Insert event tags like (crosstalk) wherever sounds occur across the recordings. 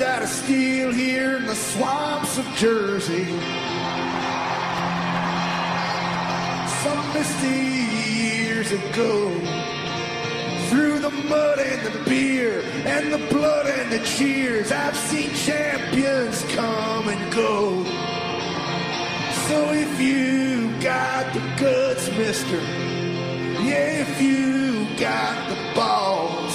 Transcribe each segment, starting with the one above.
that are still here in the swamps of Jersey. Some misty years ago, through the mud and the beer and the blood and the cheers, I've seen champions come and go. So if you got the guts, mister, yeah, if you got the balls,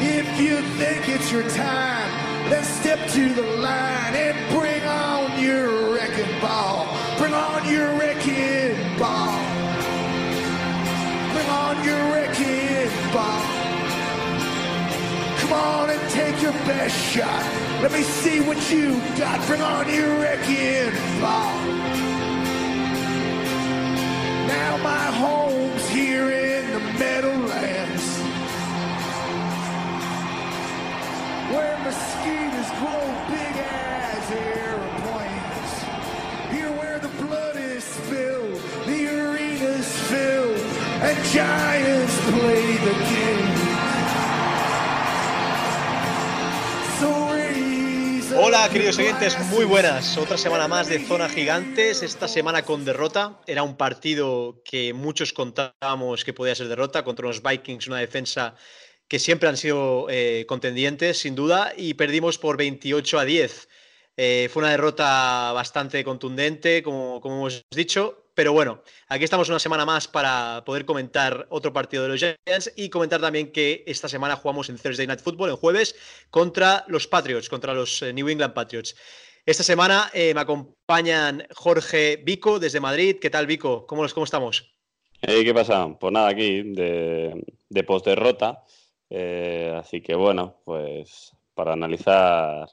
if you think it's your time, then step to the line and bring on your wrecking ball. Bring on your wrecking ball. Bring on your wrecking ball. Come on and take your best shot. Let me see what you got. Bring on your wrecking ball. Now my home's here in the Meadowlands. Where mosquitoes grow big as airplanes. Here where the blood is spilled, the arena's filled, and giants play the game. So raise up Hola queridos oyentes, muy buenas. Otra semana más de Zona Gigantes, esta semana con derrota. Era un partido que muchos contábamos que podía ser derrota contra los Vikings, una defensa que siempre han sido eh, contendientes, sin duda, y perdimos por 28 a 10. Eh, fue una derrota bastante contundente, como, hemos dicho, pero bueno, aquí estamos una semana más para poder comentar otro partido de los Giants y comentar también que esta semana jugamos en Thursday Night Football, en jueves, contra los Patriots, contra los eh, New England Patriots. Esta semana me acompañan Jorge Vico desde Madrid. ¿Qué tal, Vico? ¿Cómo, cómo estamos? ¿Qué pasa? Pues nada, aquí de, de post-derrota. Eh, así que bueno, pues para analizar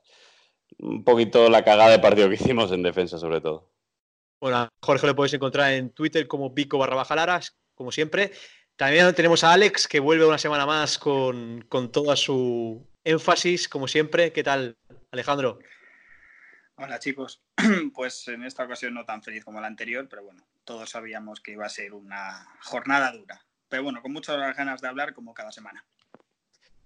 un poquito la cagada de partido que (laughs) hicimos en defensa, sobre todo. Bueno, a Jorge lo podéis encontrar en Twitter como Vico barra baja Laras, como siempre. También tenemos a Alex, que vuelve una semana más con, con toda su énfasis, como siempre. ¿Qué tal, Alejandro? Hola chicos, (clears throat) pues en esta ocasión no tan feliz como la anterior, pero bueno, todos sabíamos que iba a ser una jornada dura. Pero bueno, con muchas ganas de hablar como cada semana.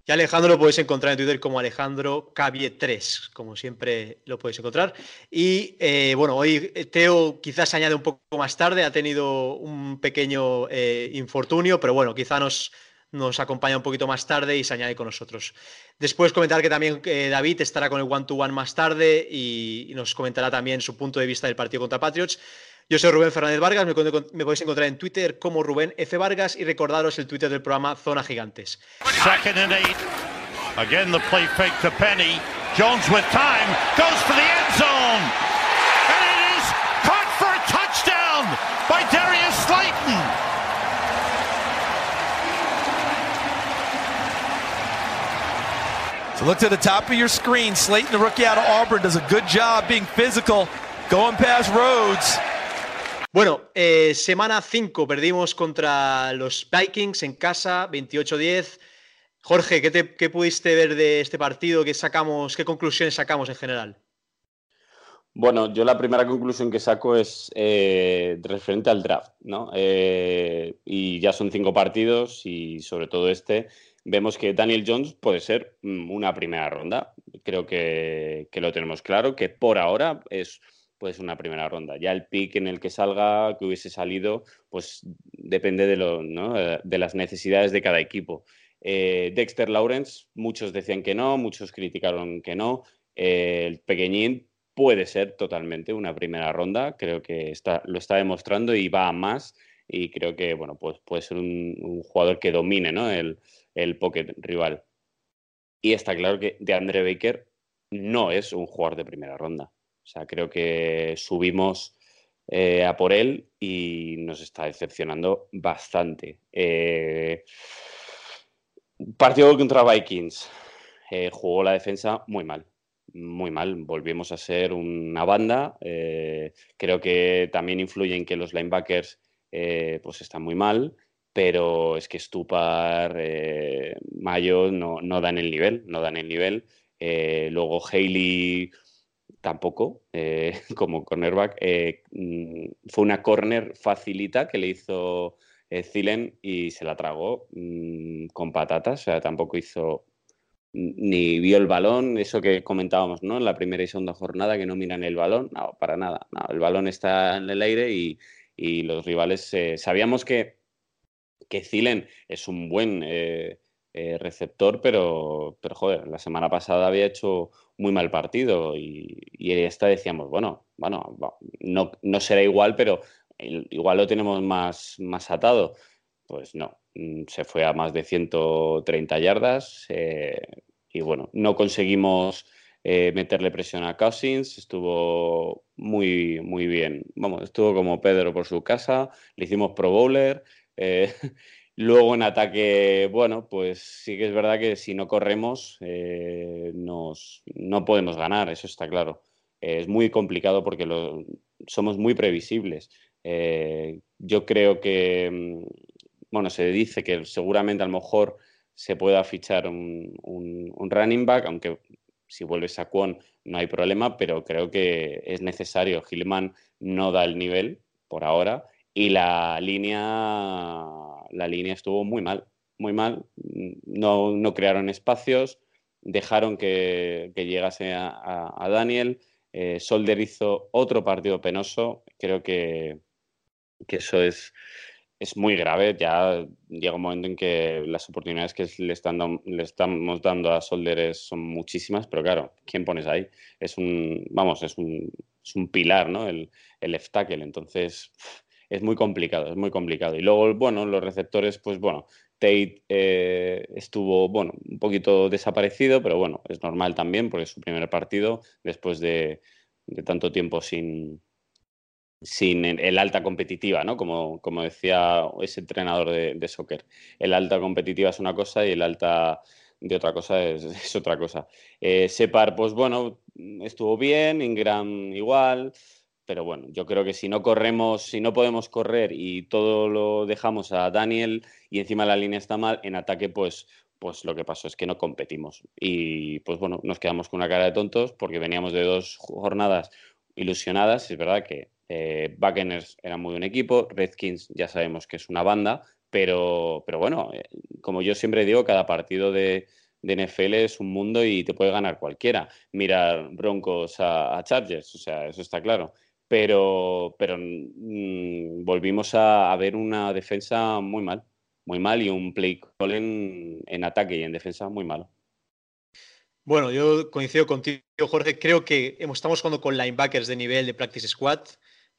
Y Alejandro lo podéis encontrar en Twitter como Alejandro Cavie 3, como siempre lo podéis encontrar. Y eh, bueno, hoy Teo quizás añade un poco más tarde, ha tenido un pequeño eh, infortunio, pero bueno, quizá nos, nos acompaña un poquito más tarde y se añade con nosotros. Después comentar que también eh, David estará con el one-to-one más tarde y, y nos comentará también su punto de vista del partido contra Patriots. Yo soy Rubén Fernández Vargas, me, me, podéis encontrar en Twitter como Rubén F. Vargas y recordaros el Twitter del programa Zona Gigantes. Second and eight. Again, the play fake to Penny. Jones with time goes for the end zone. And it is caught for a touchdown by Darius Slayton. So look to the top of your screen. Slayton, the rookie out of Auburn, does a good job being physical, going past Rhodes. Bueno, eh, semana 5 perdimos contra los Vikings en casa, 28-10. Jorge, ¿qué, te, ¿qué, pudiste ver de este partido? ¿Qué, sacamos, ¿Qué conclusiones sacamos en general? Bueno, yo la primera conclusión que saco es eh, referente al draft, ¿no? Eh, y ya son cinco partidos y sobre todo este, vemos que Daniel Jones puede ser una primera ronda. Creo que, que lo tenemos claro, que por ahora es pues una primera ronda. Ya el pick en el que salga, que hubiese salido, pues depende de, de las necesidades de cada equipo. Eh, Dexter Lawrence, muchos decían que no, muchos criticaron que no. Eh, el pequeñín puede ser totalmente una primera ronda, creo que lo está demostrando y va a más. Y creo que bueno, pues puede ser un, jugador que domine el, el pocket rival. Y está claro que de Andre Baker no es un jugador de primera ronda. O sea, creo que subimos eh, a por él y nos está decepcionando bastante. Eh, partido contra Vikings. Eh, jugó la defensa muy mal. Muy mal. Volvimos a ser una banda. Creo que también influye en que los linebackers pues están muy mal. Pero es que Stupar, Mayo no, no, dan el nivel. No dan el nivel. luego Haley tampoco, eh, (laughs) como cornerback. Eh, fue una corner facilita que le hizo eh, Zilen y se la tragó mmm, con patatas. O sea, tampoco hizo ni vio el balón, eso que comentábamos, ¿no? En la primera y segunda jornada, que no miran el balón, no, para nada. el balón está en el aire y, los rivales eh, sabíamos que, que Zilen es un buen eh, eh, receptor, pero, pero joder, la semana pasada había hecho muy mal partido y, y esta decíamos, bueno, bueno, no, no será igual, pero igual lo tenemos más, más atado. Pues no, mm, se fue a más de 130 yardas eh, y bueno, no conseguimos eh, meterle presión a Cousins, estuvo muy, muy bien. Vamos, estuvo como Pedro por su casa, le hicimos pro bowler. (laughs) luego en ataque, bueno, pues sí que es verdad que si no corremos nos, no podemos ganar, eso está claro. es muy complicado porque lo, somos muy previsibles. yo creo que mm, bueno, se dice que seguramente a lo mejor se pueda fichar un, running back, aunque si vuelves a Kwon no hay problema, pero creo que es necesario. Gilman no da el nivel por ahora y la línea, la línea estuvo muy mal, muy mal. No, crearon espacios, dejaron que, llegase a, Daniel. Eh, Solder hizo otro partido penoso. Creo que, que eso es es muy grave. Ya llega un momento en que las oportunidades que le, están, le estamos dando a Solderes son muchísimas, pero claro, ¿quién pones ahí? Es un, vamos, es un, es un pilar, ¿no? El, el left tackle. Entonces, es muy complicado, es muy complicado. Y luego, bueno, los receptores, pues bueno, Tate eh, estuvo, bueno, un poquito desaparecido, pero bueno, es normal también porque es su primer partido después de, de tanto tiempo sin, sin el alta competitiva, ¿no? Como, como decía ese entrenador de, soccer. El alta competitiva es una cosa y el alta de otra cosa es, (laughs) otra cosa. Eh, Separ, pues bueno, estuvo bien, Ingram igual, pero bueno, yo creo que si no corremos, si no podemos correr y todo lo dejamos a Daniel y encima la línea está mal, en ataque pues pues lo que pasó es que no competimos. Y pues bueno, nos quedamos con una cara de tontos porque veníamos de dos jornadas ilusionadas. Es verdad que eh, era muy buen equipo, Redskins ya sabemos que es una banda, pero, pero bueno, eh, como yo siempre digo, cada partido de, NFL es un mundo y te puede ganar cualquiera. Mirar Broncos a, Chargers, o sea, eso está claro. Pero, pero mm, volvimos a, ver una defensa muy mal, muy mal y un play call en, ataque y en defensa muy malo. Bueno, yo coincido contigo, Jorge. Creo que estamos jugando con linebackers de nivel de practice squad.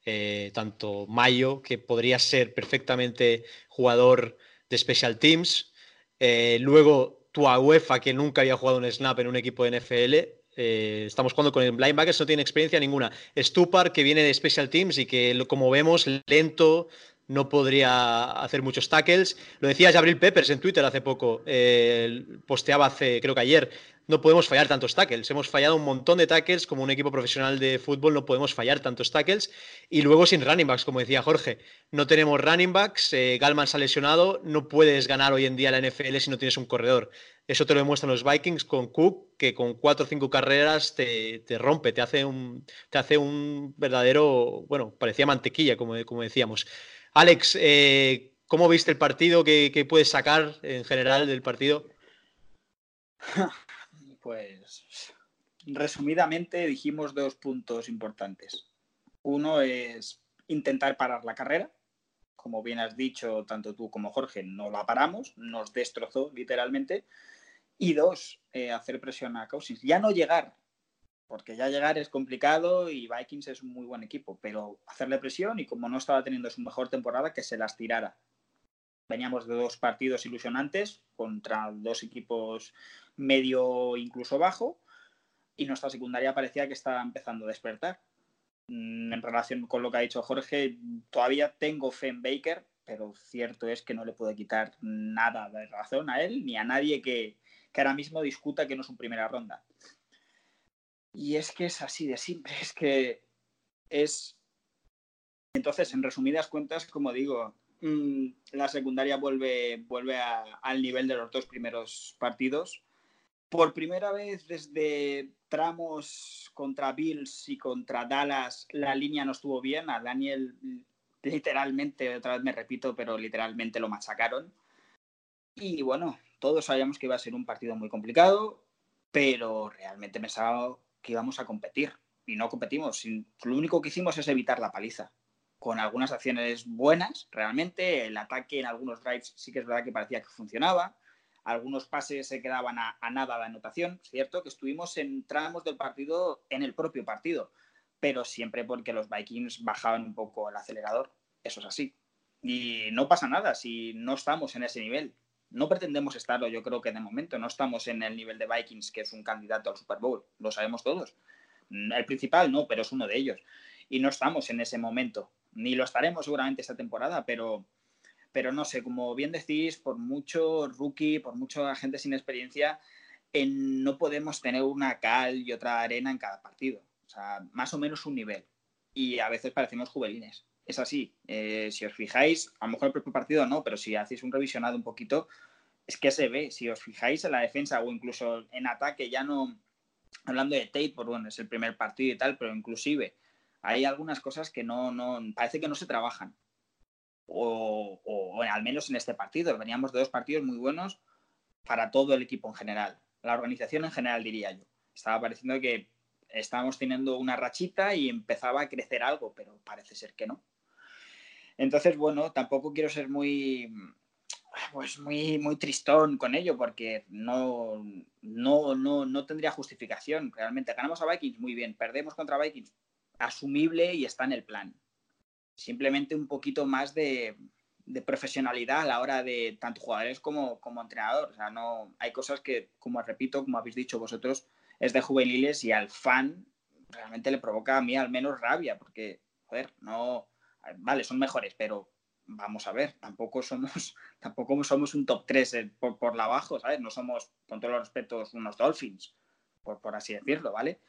Eh, tanto Mayo, que podría ser perfectamente jugador de Special Teams, eh, luego Tua UEFA, que nunca había jugado un snap en un equipo de NFL. Eh, estamos jugando con linebackers, no tiene experiencia ninguna. Stupar, que viene de Special Teams y que, como vemos, lento, no podría hacer muchos tackles. Lo decía Jabril Peppers en Twitter hace poco, posteaba hace, creo que ayer, no podemos fallar tantos tackles. Hemos fallado un montón de tackles, como un equipo profesional de fútbol no podemos fallar tantos tackles. Y luego sin running backs, como decía Jorge, no tenemos running backs, eh, Galman se ha lesionado, no puedes ganar hoy en día la NFL si no tienes un corredor. Eso te lo demuestran los Vikings con Cook, que con cuatro o cinco carreras te, rompe, te hace, un, te hace un verdadero, bueno, parecía mantequilla, como, como decíamos. Alex, eh, ¿cómo viste el partido? ¿Qué, ¿Qué puedes sacar en general del partido? (laughs) Pues resumidamente dijimos dos puntos importantes. Uno es intentar parar la carrera. Como bien has dicho, tanto tú como Jorge, no la paramos, nos destrozó literalmente. Y dos, eh, hacer presión a Cousins. Ya no llegar, porque ya llegar es complicado y Vikings es un muy buen equipo, pero hacerle presión y como no estaba teniendo su mejor temporada, que se las tirara. Veníamos de dos partidos ilusionantes contra dos equipos medio incluso bajo, y nuestra secundaria parecía que estaba empezando a despertar. Mm, en relación con lo que ha dicho Jorge, todavía tengo fe en Baker, pero cierto es que no le puedo quitar nada de razón a él ni a nadie que, que ahora mismo discuta que no es un primera ronda. Y es que es así de simple, (laughs) es que es... Entonces, en resumidas cuentas, como digo, mm, la secundaria vuelve, vuelve al nivel de los dos primeros partidos por primera vez desde tramos contra Bills y contra Dallas, la línea no estuvo bien. A Daniel, literalmente, otra vez me repito, pero literalmente lo machacaron. Y bueno, todos sabíamos que iba a ser un partido muy complicado, pero realmente pensaba que íbamos a competir y no competimos. Lo único que hicimos es evitar la paliza, con algunas acciones buenas, realmente. El ataque en algunos drives sí que es verdad que parecía que funcionaba. Algunos pases se quedaban a, nada de anotación, cierto que estuvimos en tramos del partido en el propio partido, pero siempre porque los Vikings bajaban un poco el acelerador. Eso es así. Y no pasa nada si no estamos en ese nivel. No pretendemos estarlo, yo creo que de momento no estamos en el nivel de Vikings, que es un candidato al Super Bowl, lo sabemos todos. El principal no, pero es uno de ellos. Y no estamos en ese momento, ni lo estaremos seguramente esta temporada, pero, pero no sé, como bien decís, por mucho rookie, por mucho agente sin experiencia, no podemos tener una cal y otra arena en cada partido. O sea, más o menos un nivel. Y a veces parecemos juvenilines es así. Eh, si os fijáis, a lo mejor el propio partido no, pero si hacéis un revisionado un poquito, es que se ve. Si os fijáis en la defensa o incluso en ataque, ya no hablando de Tate, por bueno, es el primer partido y tal, pero inclusive hay algunas cosas que no, no parece que no se trabajan. O, al menos en este partido. Veníamos de dos partidos muy buenos para todo el equipo en general. La organización en general, diría yo. Estaba pareciendo que estábamos teniendo una rachita y empezaba a crecer algo, pero parece ser que no. Entonces, bueno, tampoco quiero ser muy, pues muy, muy tristón con ello, porque no, no, no, no tendría justificación. Realmente ganamos a Vikings, muy bien. Perdemos contra Vikings, asumible y está en el plan. Simplemente un poquito más de, de profesionalidad a la hora de tanto jugadores como, como entrenador. O sea, no, hay cosas que, como repito, como habéis dicho vosotros, es de juveniles y al fan realmente le provoca a mí al menos rabia, porque, joder, no, vale, son mejores, pero vamos a ver, tampoco somos, (laughs) tampoco somos un top 3 por, por la abajo, ¿sabes? No somos, con todos los respetos, unos Dolphins, por, por así decirlo, ¿vale?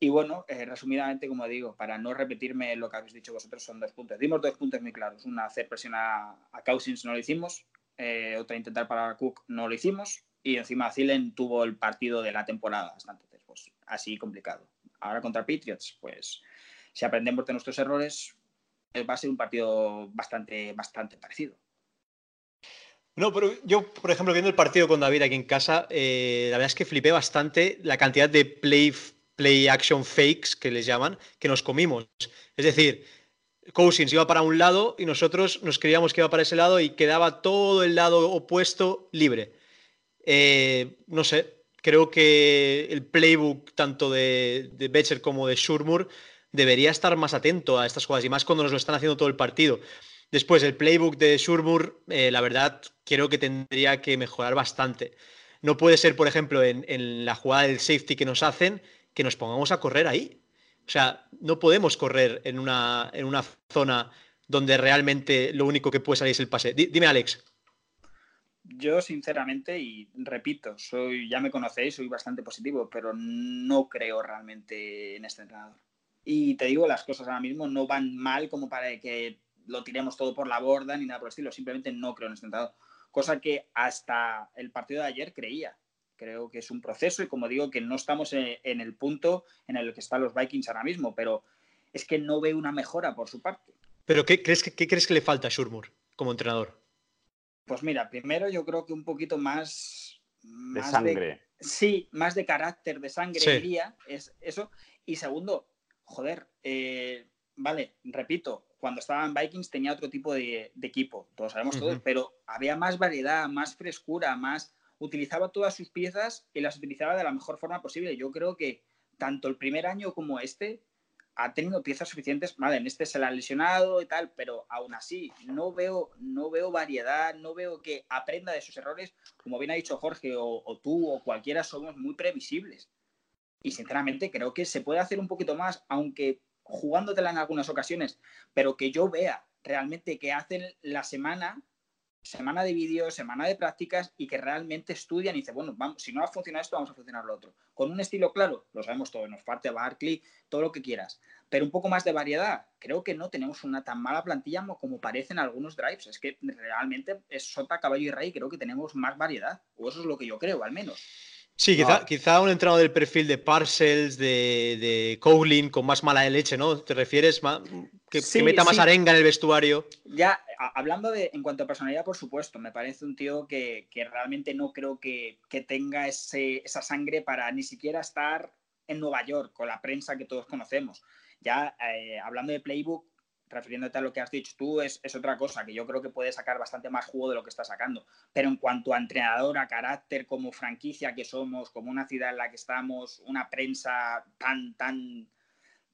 Y bueno, eh, resumidamente, como digo, para no repetirme lo que habéis dicho vosotros, son dos puntos. Dimos dos puntos muy claros. Una, hacer presión a, Cousins, no lo hicimos. Eh, otra, intentar parar a Cook, no lo hicimos. Y encima Zilen tuvo el partido de la temporada. Entonces, pues así complicado. Ahora contra Patriots, pues si aprendemos de nuestros errores, va a ser un partido bastante, bastante parecido. No, pero yo, por ejemplo, viendo el partido con David aquí en casa, eh, la verdad es que flipé bastante la cantidad de play, play action fakes que les llaman, que nos comimos. Es decir, Cousins iba para un lado y nosotros nos creíamos que iba para ese lado y quedaba todo el lado opuesto libre. Eh, no sé, creo que el playbook tanto de, de como de Shurmur debería estar más atento a estas jugadas y más cuando nos lo están haciendo todo el partido. Después, el playbook de Shurmur, eh, la verdad, creo que tendría que mejorar bastante. No puede ser, por ejemplo, en, la jugada del safety que nos hacen, que nos pongamos a correr ahí. O sea, no podemos correr en una, en una zona donde realmente lo único que puede salir es el pase. dime, Alex. Yo, sinceramente, y repito, soy, ya me conocéis, soy bastante positivo, pero no creo realmente en este entrenador. Y te digo, las cosas ahora mismo no van mal como para que lo tiremos todo por la borda ni nada por el estilo. Simplemente no creo en este entrenador. Cosa que hasta el partido de ayer creía. Creo que es un proceso y como digo que no estamos en el punto en el que están los Vikings ahora mismo, pero es que no veo una mejora por su parte. ¿Pero qué crees que, qué crees que le falta a Shurmur como entrenador? Pues mira, primero yo creo que un poquito más... de sangre. sí, más de carácter, de sangre, diría, es eso. Y segundo, joder, eh, vale, repito, cuando estaba en Vikings tenía otro tipo de, equipo, todos sabemos todo, pero había más variedad, más frescura, más utilizaba todas sus piezas y las utilizaba de la mejor forma posible. Yo creo que tanto el primer año como este ha tenido piezas suficientes. Vale, en este se la ha lesionado y tal, pero aún así no veo, no veo variedad, no veo que aprenda de sus errores. Como bien ha dicho Jorge o, tú o cualquiera, somos muy previsibles. Y sinceramente creo que se puede hacer un poquito más, aunque jugándotela en algunas ocasiones, pero que yo vea realmente que hacen la semana, semana de vídeos, semana de prácticas y que realmente estudian y dicen, bueno, vamos, si no ha funcionado esto, vamos a funcionar lo otro. Con un estilo claro, lo sabemos todo, nos parte Barkley, todo lo que quieras, pero un poco más de variedad. Creo que no tenemos una tan mala plantilla como parecen algunos drives. Es que realmente es sota, caballo y rey, creo que tenemos más variedad, o eso es lo que yo creo, al menos. Sí, quizá, un entrenador del perfil de Parcells, de, de con más mala de leche, ¿no? ¿Te refieres? que, Sí, meta más sí. arenga en el vestuario. Ya, hablando de, en cuanto a personalidad, por supuesto, me parece un tío que, que realmente no creo que, que tenga ese, esa sangre para ni siquiera estar en Nueva York con la prensa que todos conocemos. Ya, eh, hablando de playbook, refiriéndote a lo que has dicho tú, es, es otra cosa, que yo creo que puede sacar bastante más jugo de lo que está sacando. Pero en cuanto a entrenador, a carácter, como franquicia que somos, como una ciudad en la que estamos, una prensa tan, tan,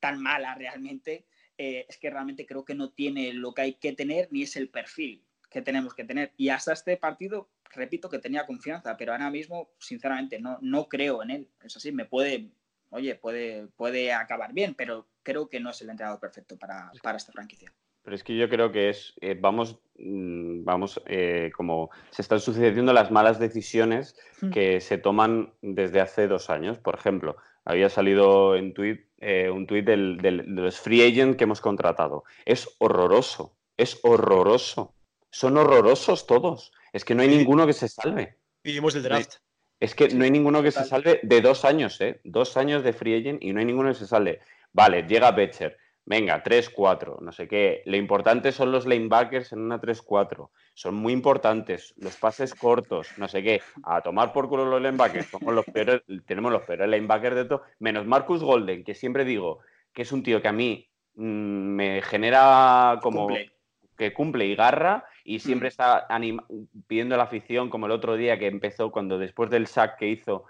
tan mala realmente, eh, es que realmente creo que no tiene lo que hay que tener ni es el perfil que tenemos que tener. Y hasta este partido, repito que tenía confianza, pero ahora mismo, sinceramente, no, no creo en él. Es así, me puede, oye, puede, puede acabar bien, pero creo que no es el entrenador perfecto para, para esta franquicia. Pero es que yo creo que es, eh, vamos, mm, vamos, eh, como se están sucediendo las malas decisiones Hmm. que se toman desde hace dos años. Por ejemplo, había salido en tweet, eh, un tuit del- del- de los free agent que hemos contratado. Es horroroso, es horroroso. Son horrorosos todos. Es que no hay ninguno que se salve. Vivimos del draft. Es que no hay ninguno que se salve de dos años, ¿eh? Dos años de free agent y no hay ninguno que se salve. Vale, llega Betcher. Venga, 3-4, no sé qué. Lo importante son los linebackers en una 3-4. Son muy importantes. Los pases cortos, no sé qué. A tomar por culo los linebackers. Somos los peores, tenemos los peores linebackers de todo. Menos Marcus Golden, que siempre digo que es un tío que a mí mm, me genera como Cumple. que cumple y garra y siempre Mm. está anima- pidiendo a la afición, como el otro día que empezó cuando después del sack que hizo,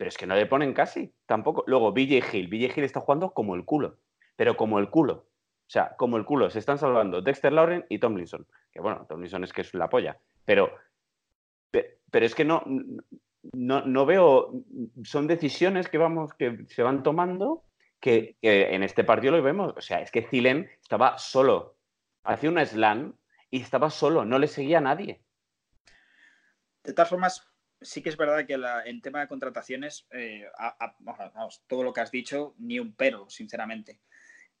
pero es que no le ponen casi, tampoco. Luego, BJ Hill, BJ Hill está jugando como el culo, pero como el culo. O sea, como el culo. Se están salvando Dexter Lauren y Tomlinson. Que bueno, Tomlinson es que es la polla. Pero, pe- pero es que no, no, no veo. Son decisiones que vamos, que se van tomando que, que en este partido lo vemos. O sea, es que Zilen estaba solo. Hacía una slam y estaba solo, no le seguía a nadie. De todas formas, sí que es verdad que en tema de contrataciones, eh, todo lo que has dicho, ni un pero, sinceramente.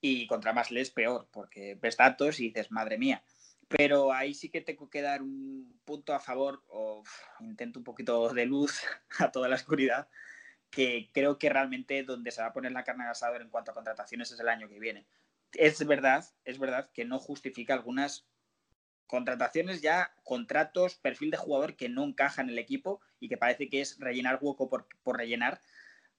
Y contra más lees, peor, porque ves datos y dices, madre mía. Pero ahí sí que tengo que dar un punto a favor, o intento un poquito de luz (laughs) a toda la oscuridad, que creo que realmente donde se va a poner la carne al asador en cuanto a contrataciones es el año que viene. Es verdad, es verdad que no justifica algunas contrataciones ya, contratos, perfil de jugador que no encaja en el equipo y que parece que es rellenar hueco por, por rellenar,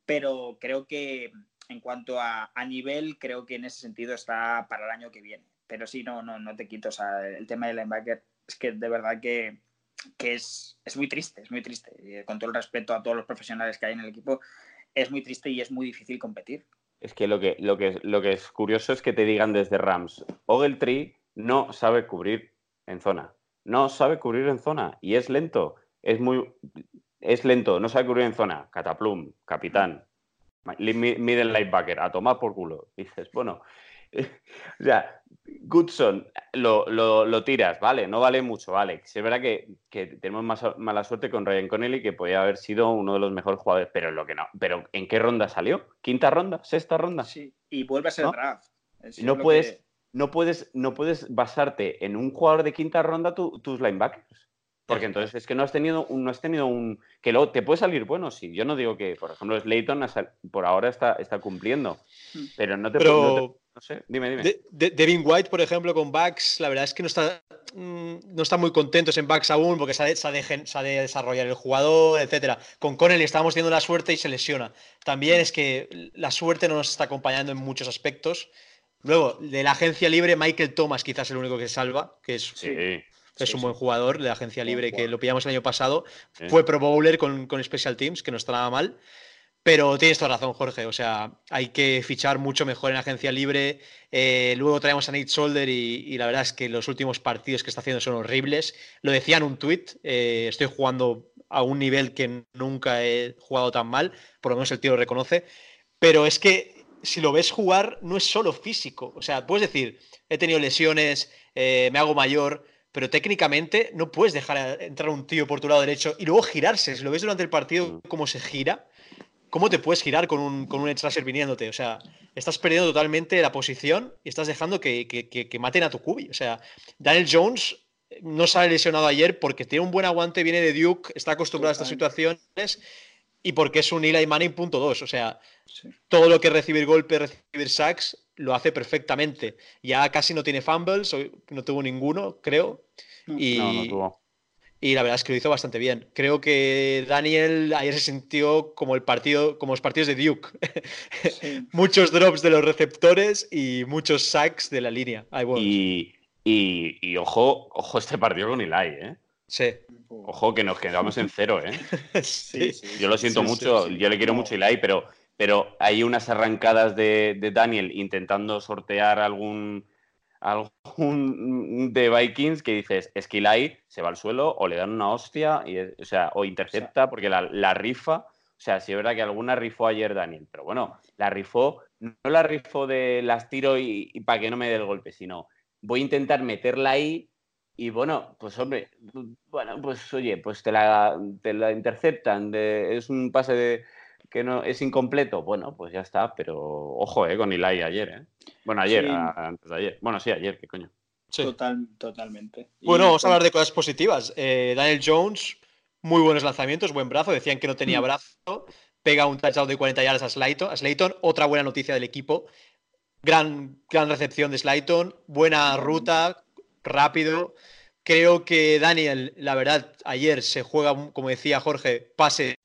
pero creo que en cuanto a, a nivel, creo que en ese sentido está para el año que viene. Pero sí, no, no, no te quito, o sea, el tema del linebacker es que de verdad que, que es, es muy triste, es muy triste. Eh, con todo el respeto a todos los profesionales que hay en el equipo, es muy triste y es muy difícil competir. Es que lo que, lo que, lo que es curioso es que te digan desde Rams, Ogletree no sabe cubrir en zona. No sabe cubrir en zona. Y es lento. Es muy. Es lento, no sabe cubrir en zona. Cataplum, capitán. mi- Middle linebacker, a tomar por culo. (laughs) Dices, bueno. (laughs) o sea, Goodson, lo, lo- lo tiras, vale, no vale mucho, vale. Es verdad que, que tenemos más mala suerte con Ryan Connelly, que podía haber sido uno de los mejores jugadores, pero lo que no. Pero ¿en qué ronda salió? ¿Quinta ronda? ¿Sexta ronda? Sí, y vuelve a ser ¿No? draft. Es no puedes, que- no puedes, no puedes basarte en un jugador de quinta ronda tu- tus linebackers. Porque entonces es que no has tenido un, no has tenido un. Que luego te puede salir bueno, sí. Yo no digo que, por ejemplo, Slayton por ahora está, está cumpliendo. Mm. Pero no te Pero- puedo- no, te- no sé, dime, dime. De- de- Devin White, por ejemplo, con Bucks, la verdad es que no está, mm, no están muy contentos en Bucks aún porque se ha, de, se ha de se ha de desarrollar el jugador, etcétera. Con Connelly estábamos teniendo la suerte y se lesiona. También es que la suerte no nos está acompañando en muchos aspectos. Luego, de la agencia libre, Michael Thomas quizás es el único que salva, que es, Sí, es Sí, un sí. buen jugador de la agencia libre que lo pillamos el año pasado. sí. Fue Pro Bowler con, con Special Teams, que no está nada mal. Pero tienes toda razón, Jorge. O sea, hay que fichar mucho mejor en agencia libre. Eh, luego traemos a Nate Solder y, y la verdad es que los últimos partidos que está haciendo son horribles. Lo decía en un tweet. estoy jugando a un nivel que nunca he jugado tan mal. Por lo menos el tío lo reconoce. Pero es que si lo ves jugar, no es solo físico. O sea, puedes decir, he tenido lesiones, eh, me hago mayor, pero técnicamente no puedes dejar a- entrar un tío por tu lado derecho y luego girarse. Si lo ves durante el partido, Mm. cómo se gira, ¿cómo te puedes girar con un, con un edge rusher viniéndote? O sea, estás perdiendo totalmente la posición y estás dejando que, que- que- que maten a tu cubi. O sea, Daniel Jones eh, no sale lesionado ayer porque tiene un buen aguante, viene de Duke, está acostumbrado a estas situaciones y porque es un Eli Manning punto dos. O sea, Sí. todo lo que es recibir golpe, recibir sacks, lo hace perfectamente. Ya casi no tiene fumbles, no tuvo ninguno, creo. No. Y, No, no tuvo. y la verdad es que lo hizo bastante bien. Creo que Daniel ayer se sintió como el partido, como los partidos de Duke. (laughs) Sí. muchos drops de los receptores y muchos sacks de la línea. Ay, bueno, Y, y- y ojo, ojo este partido con Eli, ¿eh? Sí. Ojo que nos quedamos en cero, ¿eh? (laughs) Sí. Sí. Yo lo siento Sí, mucho, sí. yo le quiero No. mucho a Eli, pero, pero hay unas arrancadas de, de Daniel intentando sortear algún, algún de Vikings que dices, es que Eli se va al suelo o le dan una hostia, y, o sea, o intercepta porque la, la rifa, o sea, sí es verdad que alguna rifó ayer Daniel, pero bueno, la rifó, no la rifó de las tiro y, para que no me dé el golpe, sino voy a intentar meterla ahí y bueno, pues hombre, bueno, pues oye, pues te la, te la interceptan, de- es un pase de, que no es incompleto, bueno, pues ya está, pero ojo, eh, con Eli ayer, eh. Bueno, ayer, Sí. a- antes de ayer. Bueno, sí, ayer, qué coño. Sí. Total, totalmente. Y Bueno, vamos a hablar de cosas positivas. Eh, Daniel Jones, muy buenos lanzamientos, buen brazo. Decían que no tenía Mm. brazo. Pega un touchdown de 40 yardas a Slayton. A Slayton, otra buena noticia del equipo. Gran, gran recepción de Slayton, buena ruta, rápido. Creo que Daniel, la verdad, ayer se juega, como decía Jorge, pases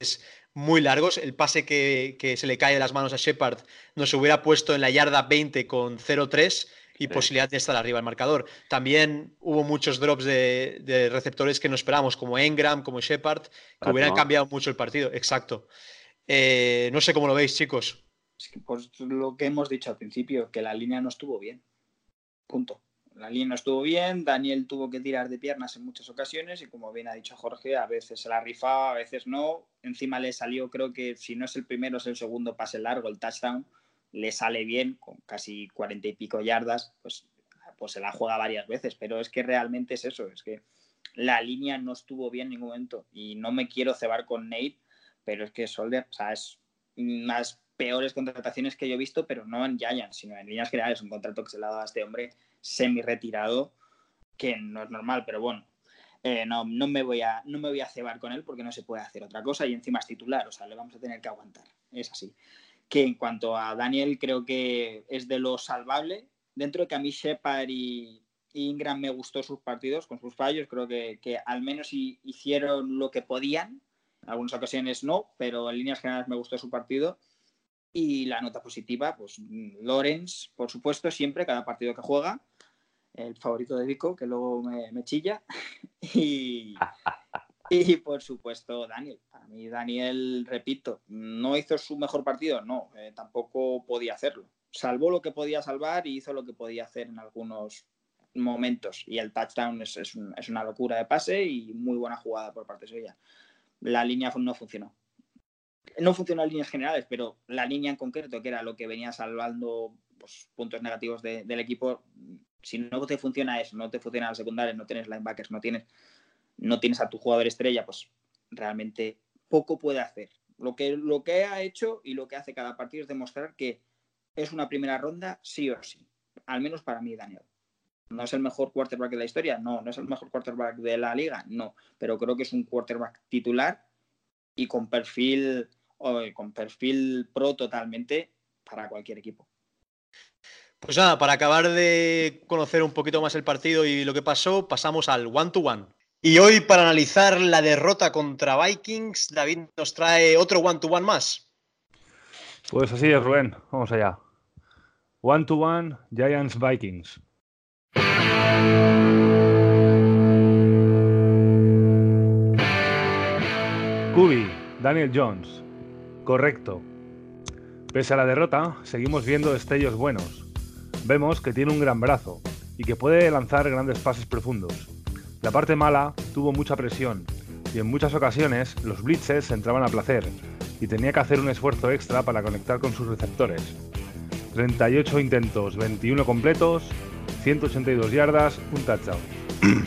muy largos. El pase que, que se le cae de las manos a Shepard nos hubiera puesto en la yarda 20 con 0-3 y Sí. posibilidad de estar arriba el marcador. También hubo muchos drops de, de receptores que no esperábamos, como Engram, como Shepard, que hubieran no. cambiado mucho el partido. Exacto. Eh, no sé cómo lo veis, chicos. Pues lo que hemos dicho al principio, que la línea no estuvo bien. Punto. La línea no estuvo bien, Daniel tuvo que tirar de piernas en muchas ocasiones y como bien ha dicho Jorge, a veces se la rifaba, a veces no. Encima le salió, creo que si no es el primero, es el segundo pase largo, el touchdown, le sale bien, con casi cuarenta y pico yardas, pues, pues se la juega varias veces, pero es que realmente es eso, es que la línea no estuvo bien en ningún momento y no me quiero cebar con Nate, pero es que Solder, o sea, es unas peores contrataciones que yo he visto, pero no en Giants, sino en líneas generales, un contrato que se le ha dado a este hombre semi-retirado, que no es normal, pero bueno, eh, no, no, me voy a, no me voy a cebar con él porque no se puede hacer otra cosa y encima es titular, o sea, le vamos a tener que aguantar, es así. Que en cuanto a Daniel, creo que es de lo salvable, dentro de que a mí Shepard y, y Ingram me gustó sus partidos con sus fallos, creo que, que al menos hi- hicieron lo que podían, en algunas ocasiones no, pero en líneas generales me gustó su partido. Y la nota positiva, pues Lorenz, por supuesto, siempre, cada partido que juega, el favorito de Vico, que luego me, me chilla. (laughs) Y, (laughs) y por supuesto, Daniel. Para mí, Daniel, repito, no hizo su mejor partido, no, eh, tampoco podía hacerlo. Salvó lo que podía salvar y hizo lo que podía hacer en algunos momentos. Y el touchdown es, es, un- es una locura de pase y muy buena jugada por parte suya. La línea no funcionó. No funcionó en líneas generales, pero la línea en concreto, que era lo que venía salvando pues, puntos negativos de- del equipo, si no te funciona eso, no te funciona la secundaria, no tienes linebackers, no tienes, no tienes a tu jugador estrella, pues realmente poco puede hacer. Lo que, lo que ha hecho y lo que hace cada partido es demostrar que es una primera ronda sí o sí. Al menos para mí, Daniel. ¿No es el mejor quarterback de la historia? No. ¿No es el mejor quarterback de la liga? No. Pero creo que es un quarterback titular y con perfil, con perfil pro totalmente para cualquier equipo. Pues nada, para acabar de conocer un poquito más el partido y lo que pasó, pasamos al one-to-one. Y hoy, para analizar la derrota contra Vikings, David nos trae otro one-to-one más. Pues así es, Rubén. Vamos allá. One to one, Giants Vikings. Kubi, Daniel Jones. Correcto. Pese a la derrota, seguimos viendo destellos buenos. Vemos que tiene un gran brazo y que puede lanzar grandes pases profundos. La parte mala tuvo mucha presión y en muchas ocasiones los blitzes entraban a placer y tenía que hacer un esfuerzo extra para conectar con sus receptores. 38 intentos, 21 completos, 182 yardas, un touchdown. (clears throat)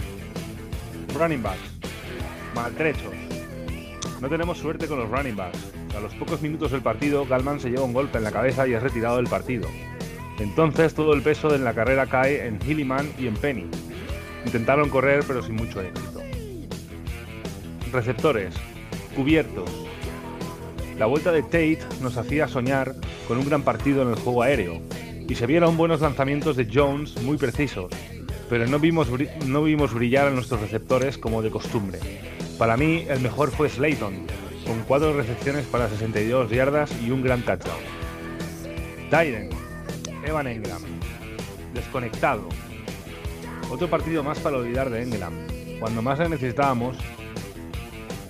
running backs. Maltrechos. No tenemos suerte con los running backs. A los pocos minutos del partido, Galman se lleva un golpe en la cabeza y es retirado del partido. Entonces todo el peso de la carrera cae en Hilliman y en Penny. Intentaron correr pero sin mucho éxito. Receptores. Cubiertos. La vuelta de Tate nos hacía soñar con un gran partido en el juego aéreo, y se vieron buenos lanzamientos de Jones muy precisos, pero no vimos, no vimos brillar a nuestros receptores como de costumbre. Para mí, el mejor fue Slayton, con cuatro recepciones para 62 yardas y un gran touchdown. Tyden, Evan Engram, desconectado. Otro partido más para olvidar de Engram. Cuando más le necesitábamos,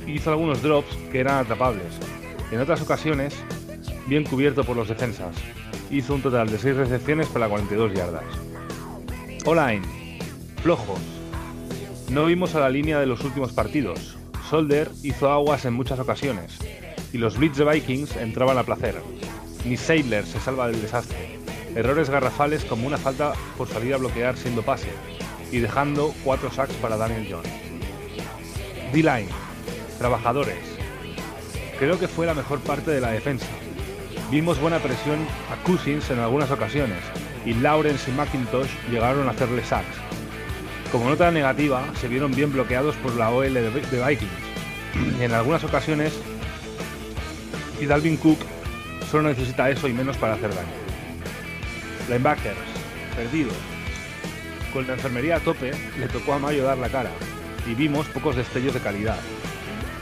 hizo algunos drops que eran atrapables. En otras ocasiones, bien cubierto por los defensas. Hizo un total de 6 recepciones para 42 yardas. Online, flojos. No vimos a la línea de los últimos partidos. Solder hizo aguas en muchas ocasiones, y los Blitz Vikings entraban a placer. Ni Seidler se salva del desastre. Errores garrafales como una falta por salir a bloquear siendo pase, y dejando 4 sacks para Daniel Jones. D-Line, trabajadores. Creo que fue la mejor parte de la defensa. Vimos buena presión a Cousins en algunas ocasiones, y Lawrence y McIntosh llegaron a hacerle sacks. Como nota negativa, se vieron bien bloqueados por la OL de Vikings. (clears throat) En algunas ocasiones, y Dalvin Cook solo necesita eso y menos para hacer daño. Linebackers, perdidos. Con la enfermería a tope, le tocó a Mayo dar la cara, y vimos pocos destellos de calidad,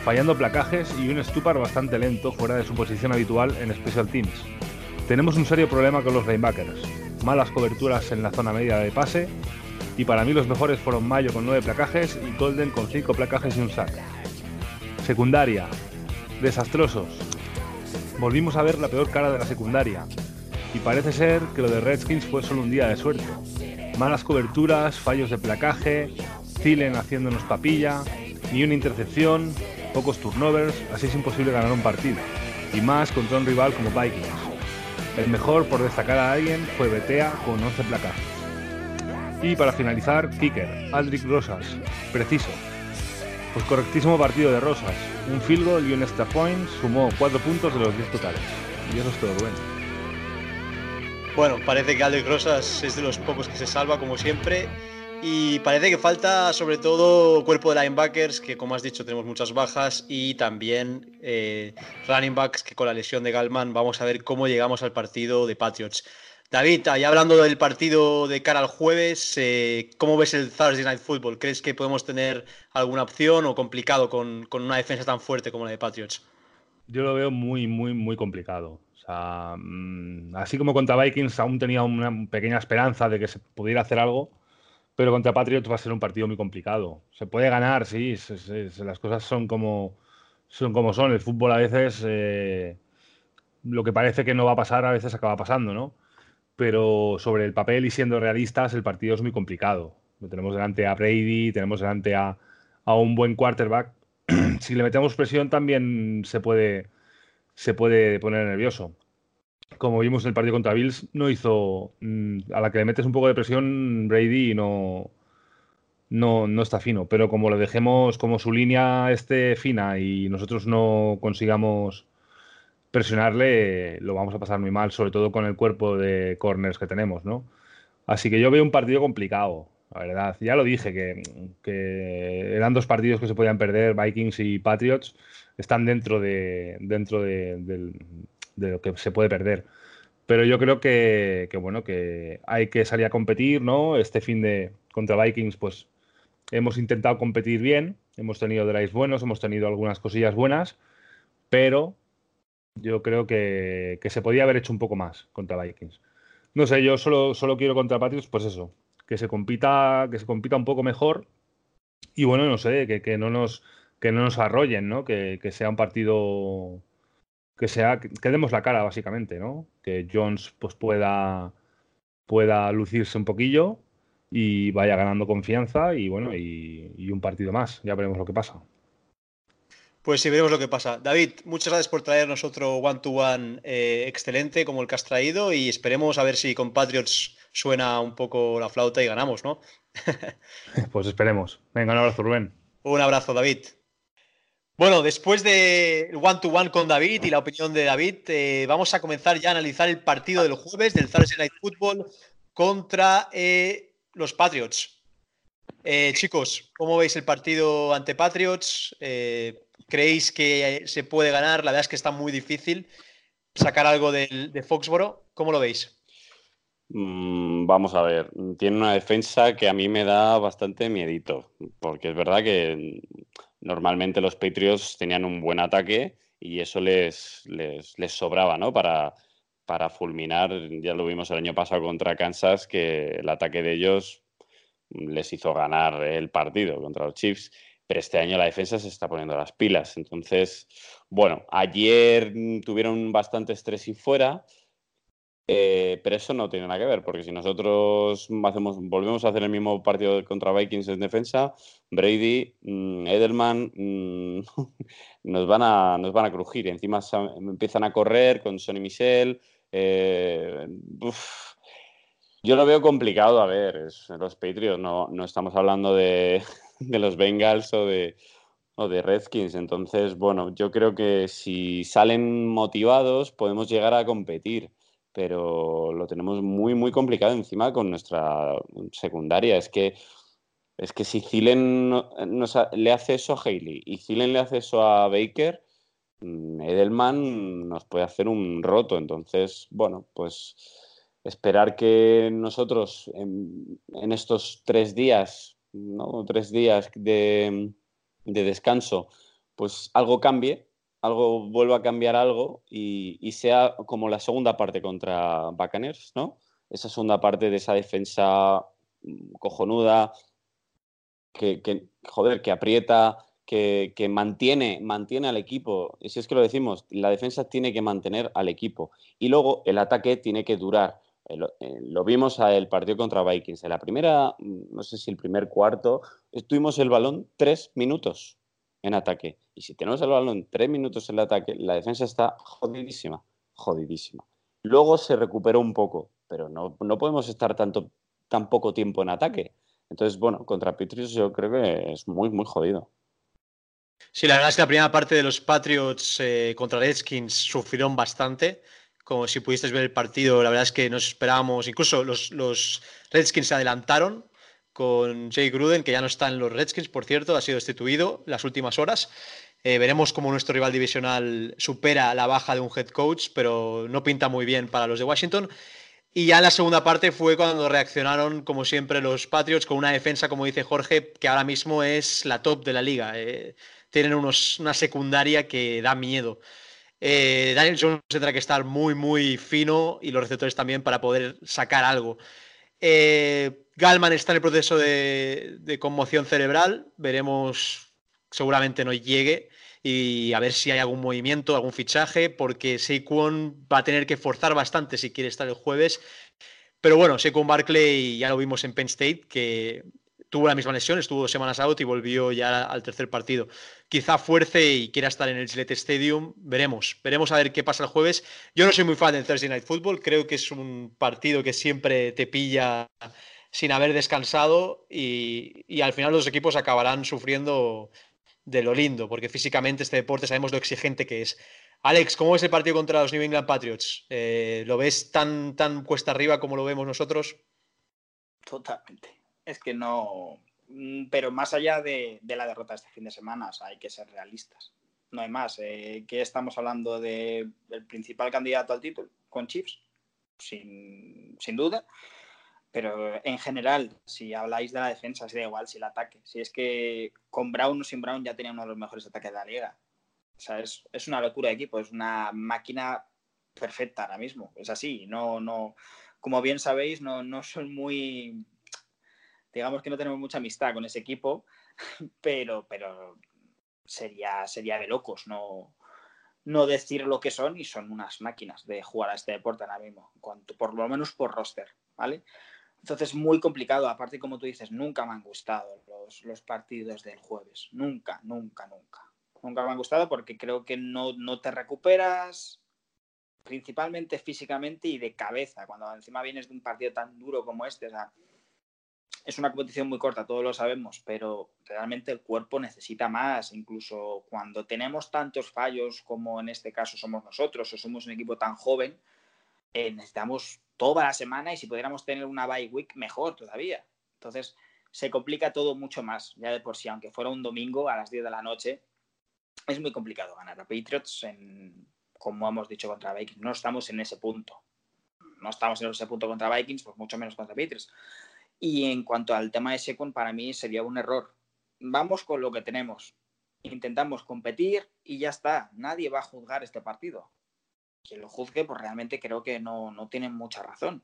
fallando placajes y un Stupar bastante lento fuera de su posición habitual en Special Teams. Tenemos un serio problema con los linebackers, malas coberturas en la zona media de pase y para mí los mejores fueron Mayo con 9 placajes y Golden con 5 placajes y un sack. Secundaria. Desastrosos. Volvimos a ver la peor cara de la secundaria. Y parece ser que lo de Redskins fue solo un día de suerte. Malas coberturas, fallos de placaje, Thielen haciéndonos papilla, ni una intercepción, pocos turnovers, así es imposible ganar un partido. Y más contra un rival como Vikings. El mejor por destacar a alguien fue Betea con 11 placajes. Y para finalizar, Kicker, Aldrich Rosas, preciso. Pues correctísimo partido de Rosas. Un field goal y un extra point sumó 4 puntos de los 10 totales. Y eso es todo bueno. Bueno, parece que Aldrich Rosas es de los pocos que se salva, como siempre. Y parece que falta sobre todo cuerpo de linebackers, que como has dicho tenemos muchas bajas, y también eh, running backs, que con la lesión de Galman vamos a ver cómo llegamos al partido de Patriots. David, ya hablando del partido de cara al jueves, eh, ¿cómo ves el Thursday Night Football? ¿Crees que podemos tener alguna opción o complicado con, con, una defensa tan fuerte como la de Patriots? Yo lo veo muy, muy, muy complicado. Mmm, así como contra Vikings aún tenía una pequeña esperanza de que se pudiera hacer algo, pero contra Patriots va a ser un partido muy complicado. Se puede ganar, sí, las cosas son como, son. El fútbol a veces, eh, lo que parece que no va a pasar, a veces acaba pasando, ¿no? pero sobre el papel y siendo realistas, el partido es muy complicado. Tenemos delante a Brady, tenemos delante a un buen quarterback. (clears throat) si le metemos presión también se puede, se puede poner nervioso. Como vimos en el partido contra Bills, no hizo. Mm, a la que le metes un poco de presión, Brady no, no, no está fino. Pero como lo dejemos, como su línea esté fina y nosotros no consigamos presionarle lo vamos a pasar muy mal, sobre todo con el cuerpo de corners que tenemos, ¿no? Así que yo veo un partido complicado, la verdad. Ya lo dije, que, que eran dos partidos que se podían perder, Vikings y Patriots, están dentro de, dentro de, lo que se puede perder. Pero yo creo que, que, bueno, que hay que salir a competir, ¿no? Este fin de contra Vikings, pues hemos intentado competir bien, hemos tenido drives buenos, hemos tenido algunas cosillas buenas, pero yo creo que, que, se podía haber hecho un poco más contra Vikings. No sé, yo solo, solo quiero contra Patriots, pues eso, que se compita, que se compita un poco mejor y bueno, no sé, que, que no nos que no nos arrollen, ¿no? Que, que sea un partido que sea que, que, demos la cara básicamente, ¿no? Que Jones pues pueda pueda lucirse un poquillo y vaya ganando confianza y bueno, y, y un partido más, ya veremos lo que pasa. Pues sí, veremos lo que pasa. David, muchas gracias por traernos otro one-to-one eh, excelente como el que has traído y esperemos a ver si con Patriots suena un poco la flauta y ganamos, ¿no? (laughs) pues esperemos. Venga, un abrazo, Rubén. Un abrazo, David. Bueno, después de one-to-one con David y la opinión de David, eh, vamos a comenzar ya a analizar el partido del jueves del Thursday Night Football contra eh, los Patriots. Eh, chicos, ¿cómo veis el partido ante Patriots? ¿Creéis que se puede ganar? La verdad es que está muy difícil sacar algo de Foxboro. ¿Cómo lo veis? Mm, vamos a ver, tiene una defensa que a mí me da bastante miedito, porque es verdad que normalmente los Patriots tenían un buen ataque y eso les, les, sobraba, ¿no? Para, para fulminar, ya lo vimos el año pasado contra Kansas, que el ataque de ellos les hizo ganar el partido contra los Chiefs, pero este año la defensa se está poniendo las pilas. Entonces, bueno, ayer tuvieron bastante estrés y fuera, eh, pero eso no tiene nada que ver, porque si nosotros hacemos, volvemos a hacer el mismo partido contra Vikings en defensa, Brady, mm, Edelman mm, (laughs) nos, van a, nos van a crujir. Encima empiezan a correr con Sonny Michel. Eh, yo lo veo complicado, a ver, los Patriots, no, no estamos hablando de, (laughs) de los Bengals o de, o de Redskins. Entonces, bueno, yo creo que si salen motivados podemos llegar a competir pero lo tenemos muy, muy complicado encima con nuestra secundaria. Es que, es que si Zilen le hace eso a Haley y Zilen le hace eso a Baker, mm, Edelman nos puede hacer un roto. Entonces, bueno, pues esperar que nosotros en, estos tres días, ¿no? tres días de, de descanso, pues algo cambie algo vuelva a cambiar algo y, sea como la segunda parte contra Buccaneers, ¿no? Esa segunda parte de esa defensa mm, cojonuda, que, joder, que aprieta, que, mantiene, mantiene al equipo. Y si es que lo decimos, la defensa tiene que mantener al equipo. Y luego el ataque tiene que durar. Eh, eh, lo, vimos el partido contra Vikings. En la primera, mm, no sé si el primer cuarto, estuvimos el balón tres minutos en ataque. Y si tenemos el balón tres minutos en el ataque, la defensa está jodidísima, jodidísima. Luego se recuperó un poco, pero no, podemos estar tanto, tan poco tiempo en ataque. Entonces, bueno, contra Patriots yo creo que es muy, muy jodido. Sí, la verdad es que la primera parte de los Patriots eh, contra Redskins sufrieron bastante. Como si pudisteis ver el partido, la verdad es que nos esperábamos, incluso los, los Redskins se adelantaron con Jay Gruden, que ya no está en los Redskins, por cierto, ha sido destituido las últimas horas. Eh, veremos cómo nuestro rival divisional supera la baja de un head coach, pero no pinta muy bien para los de Washington. Y ya la segunda parte fue cuando reaccionaron, como siempre, los Patriots con una defensa, como dice Jorge, que ahora mismo es la top de la liga. Eh, tienen unos, una secundaria que da miedo. Eh, Daniel Jones tendrá que estar muy, muy fino y los receptores también para poder sacar algo. Galman está en el proceso de, conmoción cerebral. Veremos, seguramente no llegue. Y a ver si hay algún movimiento, algún fichaje, porque Saquon va a tener que forzar bastante si quiere estar el jueves. Pero bueno, Saquon Barkley ya lo vimos en Penn State, que tuvo la misma lesión, estuvo dos semanas out y volvió ya al tercer partido. Quizá fuerce y quiera estar en el Gillette Stadium, veremos. Veremos a ver qué pasa el jueves. Yo no soy muy fan del Thursday Night Football, creo que es un partido que siempre te pilla sin haber descansado y, al final los equipos acabarán sufriendo de lo lindo, porque físicamente este deporte sabemos lo exigente que es. Alex, ¿cómo es el partido contra los New England Patriots? Eh, ¿Lo ves tan, tan cuesta arriba como lo vemos nosotros? Totalmente es que no. Mm, pero más allá de, la derrota este fin de semana, hay que ser realistas. No hay más. Eh, ¿Qué estamos hablando del principal candidato al título con Chiefs? Sin, duda. Pero en general, si habláis de la defensa, es da igual si el ataque. Si es que con Brown o sin Brown ya tenía uno de los mejores ataques de la liga. O sea, es, una locura de equipo, es una máquina perfecta ahora mismo. Es así. No, no, como bien sabéis, no, no son muy digamos que no tenemos mucha amistad con ese equipo, (laughs) pero, pero sería, sería de locos no, no decir lo que son y son unas máquinas de jugar a este deporte ahora mismo, por lo menos por roster, ¿vale? Entonces, muy complicado. Aparte, como tú dices, nunca me han gustado los, los, partidos del jueves. Nunca, nunca, nunca. Nunca me han gustado porque creo que no, no te recuperas, principalmente físicamente y de cabeza. Cuando encima vienes de un partido tan duro como este, o sea, es una competición muy corta, todos lo sabemos, pero realmente el cuerpo necesita más. Incluso cuando tenemos tantos fallos como en este caso somos nosotros o somos un equipo tan joven, eh, necesitamos toda la semana y si pudiéramos tener una bye week, mejor todavía. Entonces se complica todo mucho más, ya de por sí, aunque fuera un domingo a las 10 de la noche, es muy complicado ganar a Patriots en, como hemos dicho contra Vikings. No estamos en ese punto. No estamos en ese punto contra Vikings, pues mucho menos contra Patriots. Y en cuanto al tema de Second, para mí sería un error. Vamos con lo que tenemos. Intentamos competir y ya está. Nadie va a juzgar este partido. Quien lo juzgue, pues realmente creo que no, no tienen mucha razón.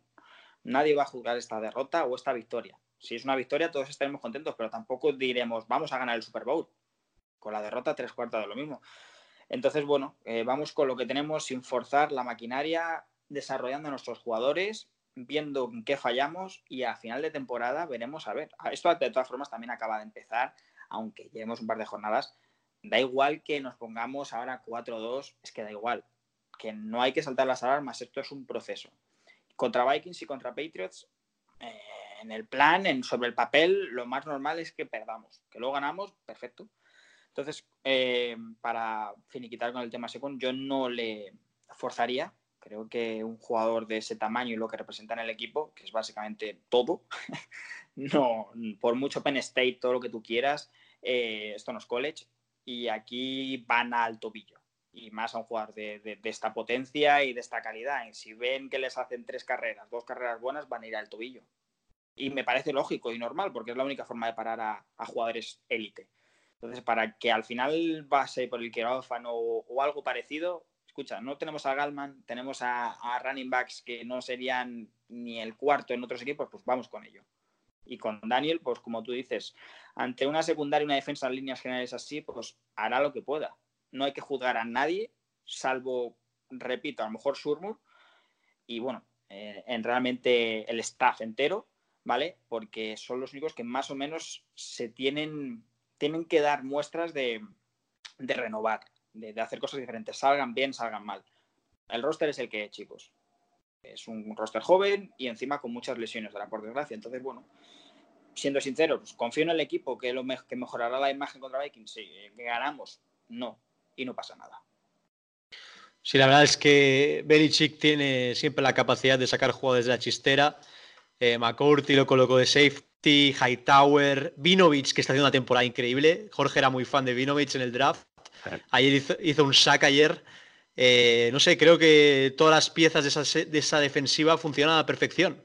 Nadie va a juzgar esta derrota o esta victoria. Si es una victoria, todos estaremos contentos, pero tampoco diremos, vamos a ganar el Super Bowl. Con la derrota, tres cuartos de lo mismo. Entonces, bueno, eh, vamos con lo que tenemos sin forzar la maquinaria, desarrollando a nuestros jugadores, viendo en qué fallamos y a final de temporada veremos a ver. Esto de todas formas también acaba de empezar, aunque llevemos un par de jornadas. Da igual que nos pongamos ahora 4-2, es que da igual, que no hay que saltar las alarmas, esto es un proceso. Contra Vikings y contra Patriots, eh, en el plan, en, sobre el papel, lo más normal es que perdamos. Que luego ganamos, perfecto. Entonces, eh, para finiquitar con el tema Second, yo no le forzaría. Creo que un jugador de ese tamaño y lo que representa en el equipo, que es básicamente todo, (laughs) no, por mucho Penn State, todo lo que tú quieras, eh, esto no es college, y aquí van al tobillo y más a un jugador de, de, esta potencia y de esta calidad. Y si ven que les hacen tres carreras, dos carreras buenas, van a ir al tobillo. Y me parece lógico y normal, porque es la única forma de parar a, jugadores élite. Entonces, para que al final pase por el quirófano o, algo parecido, escucha, no tenemos a Galman, tenemos a, running backs que no serían ni el cuarto en otros equipos, pues vamos con ello. Y con Daniel, pues como tú dices, ante una secundaria y una defensa en líneas generales así, pues hará lo que pueda. No hay que juzgar a nadie, salvo, repito, a lo mejor Surmur y bueno, eh, en realmente el staff entero, ¿vale? Porque son los únicos que más o menos se tienen, tienen que dar muestras de, renovar, de, hacer cosas diferentes, salgan bien, salgan mal. El roster es el que, chicos. Es un roster joven y encima con muchas lesiones, por desgracia. Entonces, bueno, siendo sinceros, pues, confío en el equipo que, lo que mejorará la imagen contra Vikings. Sí, que ganamos, no, y no pasa nada. Sí, la verdad es que Belichick tiene siempre la capacidad de sacar jugadores de la chistera eh, McCourty lo colocó de safety, Hightower, Vinovich, que está haciendo una temporada increíble. Jorge era muy fan de Vinovich en el draft. Ayer hizo, un sack ayer. Eh, no sé, creo que todas las piezas de esa, defensiva funcionan a la perfección.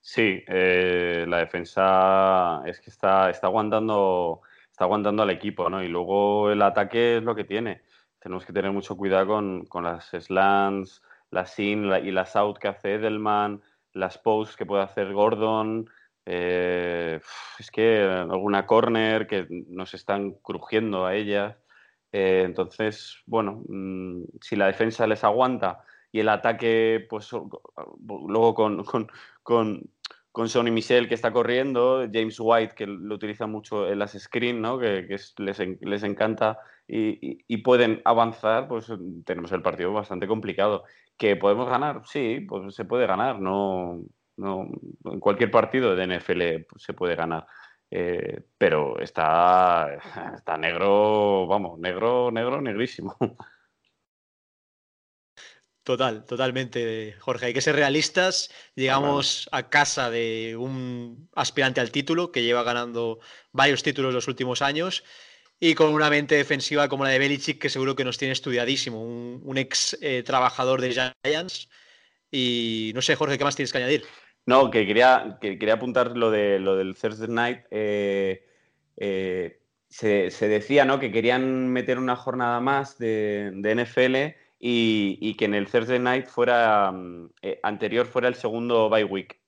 Sí, eh, la defensa es que está, está, aguantando, está aguantando al equipo, ¿no? Y luego el ataque es lo que tiene. Tenemos que tener mucho cuidado con, con las slants, las in y las out que hace Edelman, las posts que puede hacer Gordon. Eh, es que alguna corner que nos están crujiendo a ellas. Eh, entonces, bueno, mm, si la defensa les aguanta y el ataque, pues luego con, con, con, con Sonny Michel que está corriendo, James White que lo utiliza mucho en las screen, ¿no? que, les, les, encanta y, y, pueden avanzar, pues tenemos el partido bastante complicado. ¿Que podemos ganar? Sí, pues se puede ganar. No, no, en cualquier partido de NFL se puede ganar. Eh, pero está, (laughs) está negro, vamos, negro, negro, negrísimo. (laughs) Total, totalmente, Jorge. Hay que ser realistas. Llegamos a casa de un aspirante al título que lleva ganando varios títulos los últimos años y con una mente defensiva como la de Belichick, que seguro que nos tiene estudiadísimo, un, ex eh, trabajador de Giants. Y no sé, Jorge, ¿qué más tienes que añadir? No, que quería, que quería apuntar lo, de, lo del Thursday Night. Eh, eh, se, decía ¿no? que querían meter una jornada más de, NFL y, que en el Thursday Night fuera mm, anterior fuera el segundo bye week.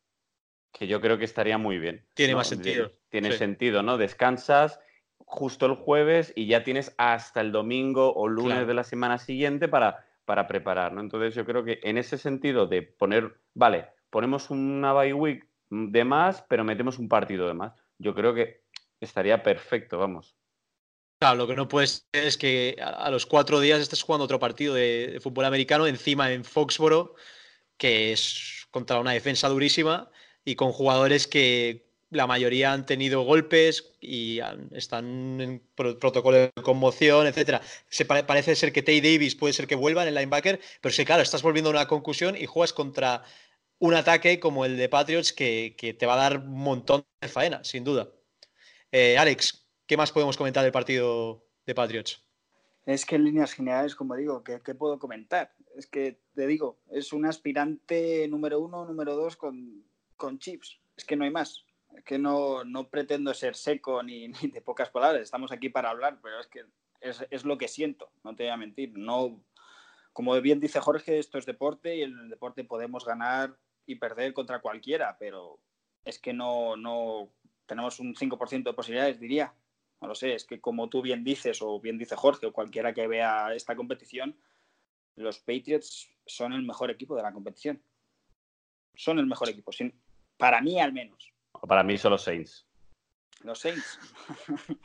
Que yo creo que estaría muy bien. Tiene más sentido. Tiene sentido, ¿no? Descansas justo el jueves y ya tienes hasta el domingo o lunes de la semana siguiente para, para preparar, ¿no? Entonces yo creo que en ese sentido de poner, vale, ponemos una bye week de más, pero metemos un partido de más. Yo creo que estaría perfecto, vamos. Claro, lo que no puede ser es que a los cuatro días estés jugando otro partido de, fútbol americano encima en Foxboro, que es contra una defensa durísima y con jugadores que la mayoría han tenido golpes y están en protocolo de conmoción, etcétera. Parece ser que Tay Davis puede ser que vuelva en el linebacker, pero sí, claro, estás volviendo a una concusión y juegas contra un ataque como el de Patriots que, te va a dar un montón de faena, sin duda. Eh, Alex, ¿qué más podemos comentar del partido de Patriots. Es que en líneas generales, como digo, ¿qué, puedo comentar? Es que te digo, es un aspirante número uno, número dos con, chips. Es que no hay más. Es que no, no pretendo ser seco ni, (laughs) ni, de pocas palabras. Estamos aquí para hablar, pero es que es, es, lo que siento, no te voy a mentir. No, como bien dice Jorge, esto es deporte y en el deporte podemos ganar y perder contra cualquiera, pero es que no, no tenemos un 5% de posibilidades, diría. No lo sé, es que como tú bien dices, o bien dice Jorge, o cualquiera que vea esta competición, los Patriots son el mejor equipo de la competición. Son el mejor equipo, para mí al menos. Para mí son los Saints. Los Saints. (laughs)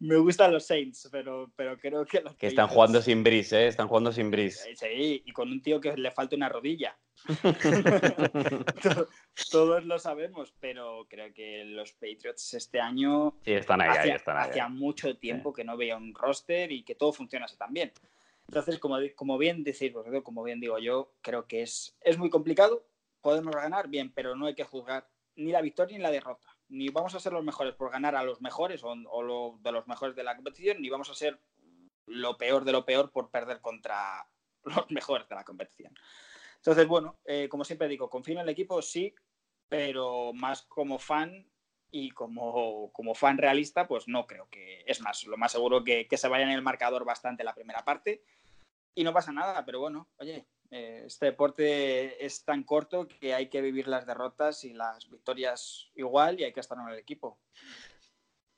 Me gustan los Saints, pero, pero creo que los Que están jugando sin bris, ¿eh? Están jugando sin bris. Sí, y con un tío que le falta una rodilla. (laughs) Todos lo sabemos, pero creo que los Patriots este año... Sí, están ahí, hacía, están ahí. Hacía mucho tiempo que no veía un roster y que todo funcionase tan bien. Entonces, como, como bien decís vosotros, como bien digo yo, creo que es, es muy complicado. Podemos ganar, bien, pero no hay que juzgar ni la victoria ni la derrota ni vamos a ser los mejores por ganar a los mejores o, lo, de los mejores de la competición, ni vamos a ser lo peor de lo peor por perder contra (laughs) los mejores de la competición. Entonces, bueno, eh, como siempre digo, confío en el equipo, sí, pero más como fan y como, como fan realista, pues no creo que es más. Lo más seguro que, que se vaya en el marcador bastante la primera parte y no pasa nada, pero bueno, oye, eh, este deporte es tan corto que hay que vivir las derrotas y las victorias igual y hay que estar en el equipo.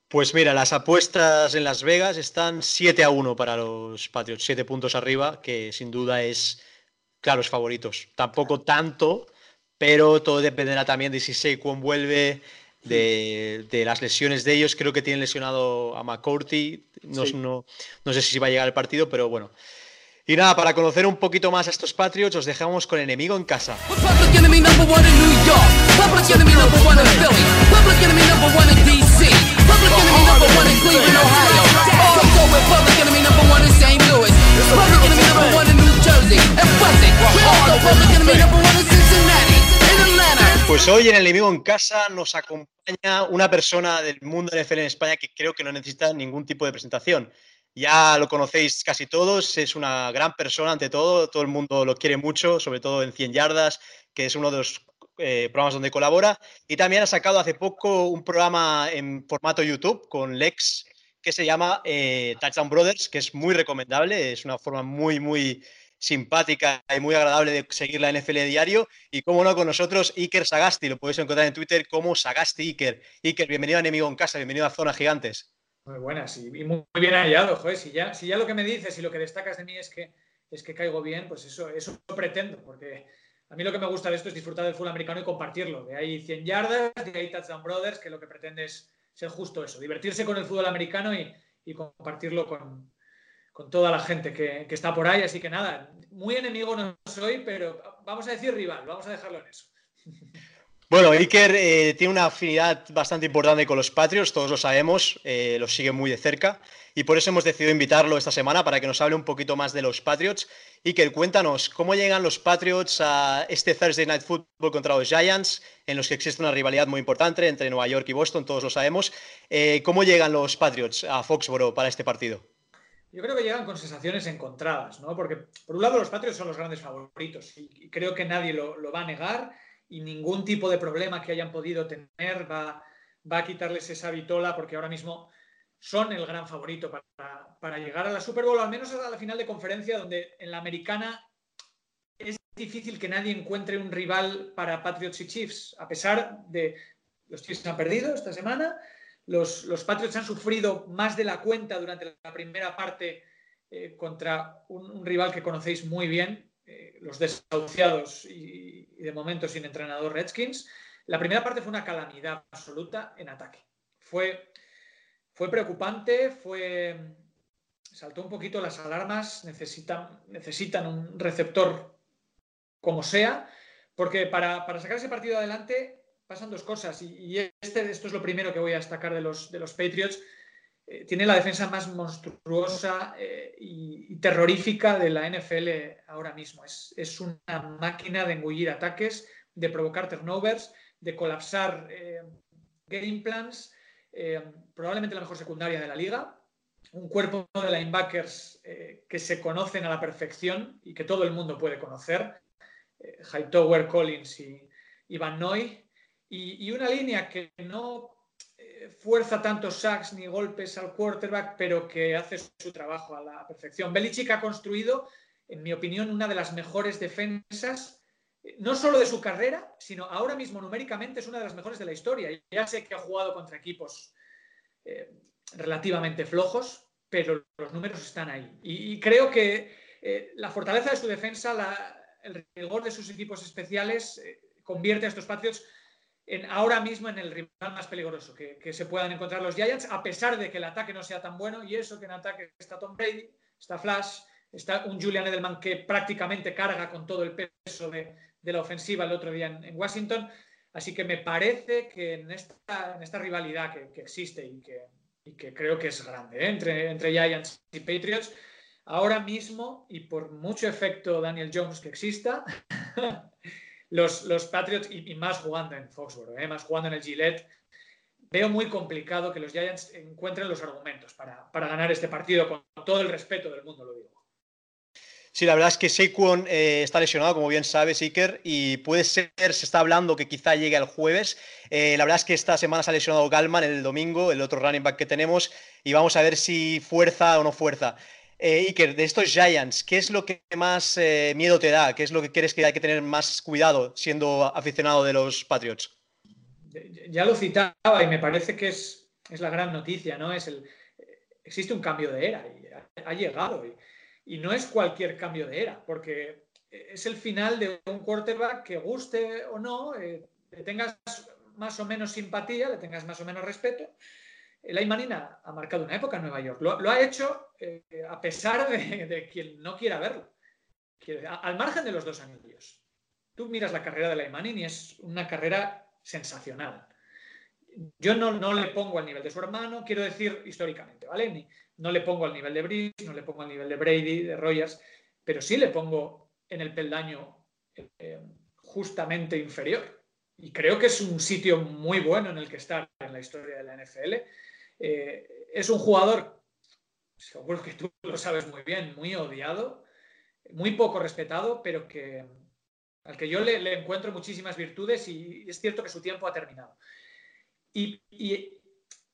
Pues mira, las apuestas en Las Vegas están 7 a 1 para los Patriots, 7 puntos arriba, que sin duda es claros favoritos. Tampoco tanto, pero todo dependerá también de si Saquon vuelve, de, de, las lesiones de ellos. Creo que tienen lesionado a McCourty. No, sí. no, no, sé si va a llegar al partido, pero bueno. Y nada, para conocer un poquito más a estos Patriots, os dejamos con Enemigo en Casa. Pues hoy en el enemigo en casa nos acompaña una persona del mundo NFL en España que creo que no necesita ningún tipo de presentación. Ya lo conocéis casi todos, es una gran persona ante todo, todo el mundo lo quiere mucho, sobre todo en 100 yardas, que es uno de los eh, programas donde colabora. Y también ha sacado hace poco un programa en formato YouTube con Lex que se llama eh, Touchdown Brothers, que es muy recomendable, es una forma muy, muy simpática y muy agradable de seguir la NFL diario. Y como no, con nosotros Iker Sagasti, lo podéis encontrar en Twitter como Sagasti Iker. Iker, bienvenido a Enemigo en Casa, bienvenido a Zona Gigantes. Muy buenas y, muy, bien hallado, joder. Si ya, si ya lo que me dices y lo que destacas de mí es que, es que caigo bien, pues eso, eso pretendo, porque a mí lo que me gusta de esto es disfrutar del fútbol americano y compartirlo. De ahí 100 yardas, de ahí Touchdown Brothers, que lo que pretende es ser justo eso, divertirse con el fútbol americano y, y compartirlo con, con, toda la gente que, que, está por ahí. Así que nada, muy enemigo no soy, pero vamos a decir rival, vamos a dejarlo en eso. (laughs) Bueno, Iker eh, tiene una afinidad bastante importante con los Patriots, todos lo sabemos, eh, los sigue muy de cerca y por eso hemos decidido invitarlo esta semana para que nos hable un poquito más de los Patriots. Iker, cuéntanos, ¿cómo llegan los Patriots a este Thursday Night Football contra los Giants, en los que existe una rivalidad muy importante entre Nueva York y Boston, todos lo sabemos? Eh, ¿Cómo llegan los Patriots a Foxborough para este partido? Yo creo que llegan con sensaciones encontradas, ¿no? Porque por un lado los Patriots son los grandes favoritos y creo que nadie lo, lo va a negar y ningún tipo de problema que hayan podido tener va, va a quitarles esa vitola porque ahora mismo son el gran favorito para, para, llegar a la Super Bowl, al menos a la final de conferencia, donde en la americana es difícil que nadie encuentre un rival para Patriots y Chiefs, a pesar de los Chiefs han perdido esta semana, los, los Patriots han sufrido más de la cuenta durante la primera parte eh, contra un, rival que conocéis muy bien, eh, los desahuciados y, de momento sin entrenador Redskins. La primera parte fue una calamidad absoluta en ataque. Fue, fue preocupante, fue, saltó un poquito las alarmas, necesitan, necesitan un receptor como sea, porque para, para sacar ese partido adelante pasan dos cosas y, y este, esto es lo primero que voy a destacar de los, de los Patriots. Eh, tiene la defensa más monstruosa eh, y, terrorífica de la NFL ahora mismo. Es, es, una máquina de engullir ataques, de provocar turnovers, de colapsar eh, game plans. Probablemente la mejor secundaria de la liga. un cuerpo de linebackers que se conocen a la perfección y que todo el mundo puede conocer. Hightower, Collins y, Van Noy. Y, una línea que no fuerza tantos sacks ni golpes al quarterback, pero que hace su trabajo a la perfección. Belichick ha construido, en mi opinión, una de las mejores defensas, no solo de su carrera, sino ahora mismo numéricamente es una de las mejores de la historia. Ya sé que ha jugado contra equipos relativamente flojos, pero los números están ahí. Y, creo que eh, la fortaleza de su defensa, el rigor de sus equipos especiales, eh, convierte a estos Patriots en, ahora mismo en el rival más peligroso que, se puedan encontrar los Giants, a pesar de que el ataque no sea tan bueno. Y eso que en ataque está Tom Brady, está Flash, está un Julian Edelman que prácticamente carga con todo el peso de, la ofensiva el otro día en, Washington. Así que me parece que en esta, en esta rivalidad que existe y que, y que creo que es grande ¿eh? entre, entre Giants y Patriots. Ahora mismo, y por mucho efecto Daniel Jones que exista, (laughs) los, los Patriots, y, más jugando en Foxborough, ¿eh? más jugando en el Gillette, veo muy complicado que los Giants encuentren los argumentos para, para ganar este partido, con todo el respeto del mundo, lo digo. Sí, la verdad es que Saquon eh, está lesionado, como bien sabes, Iker, y puede ser, se está hablando que quizá llegue el jueves. Eh, la verdad es que esta semana se ha lesionado Galman el domingo, el otro running back que tenemos, y vamos a ver si fuerza o no fuerza. Eh, Iker, de estos Giants, ¿qué es lo que más miedo te da? ¿Qué es lo que crees que hay que tener más cuidado siendo aficionado de los Patriots? Ya lo citaba y me parece que es, es la gran noticia, ¿no? Es el, existe un cambio de era y ha, ha llegado. Y, y no es cualquier cambio de era, porque es el final de un quarterback que guste o no, eh, le tengas más o menos simpatía, le tengas más o menos respeto. El Manina ha marcado una época en Nueva York. Lo, ha hecho eh, a pesar de, quien no quiera verlo. al margen de los dos anillos. Tú miras la carrera de Manning y es una carrera sensacional. Yo no, no, le pongo al nivel de su hermano, quiero decir históricamente, ¿vale? Ni, no le pongo al nivel de Brice, no le pongo al nivel de Brady, de Rogers, pero sí le pongo en el peldaño eh, justamente inferior. Y creo que es un sitio muy bueno en el que estar en la historia de la NFL. Eh, es un jugador, seguro que tú lo sabes muy bien, muy odiado, muy poco respetado, pero que al que yo le, encuentro muchísimas virtudes y es cierto que su tiempo ha terminado. y,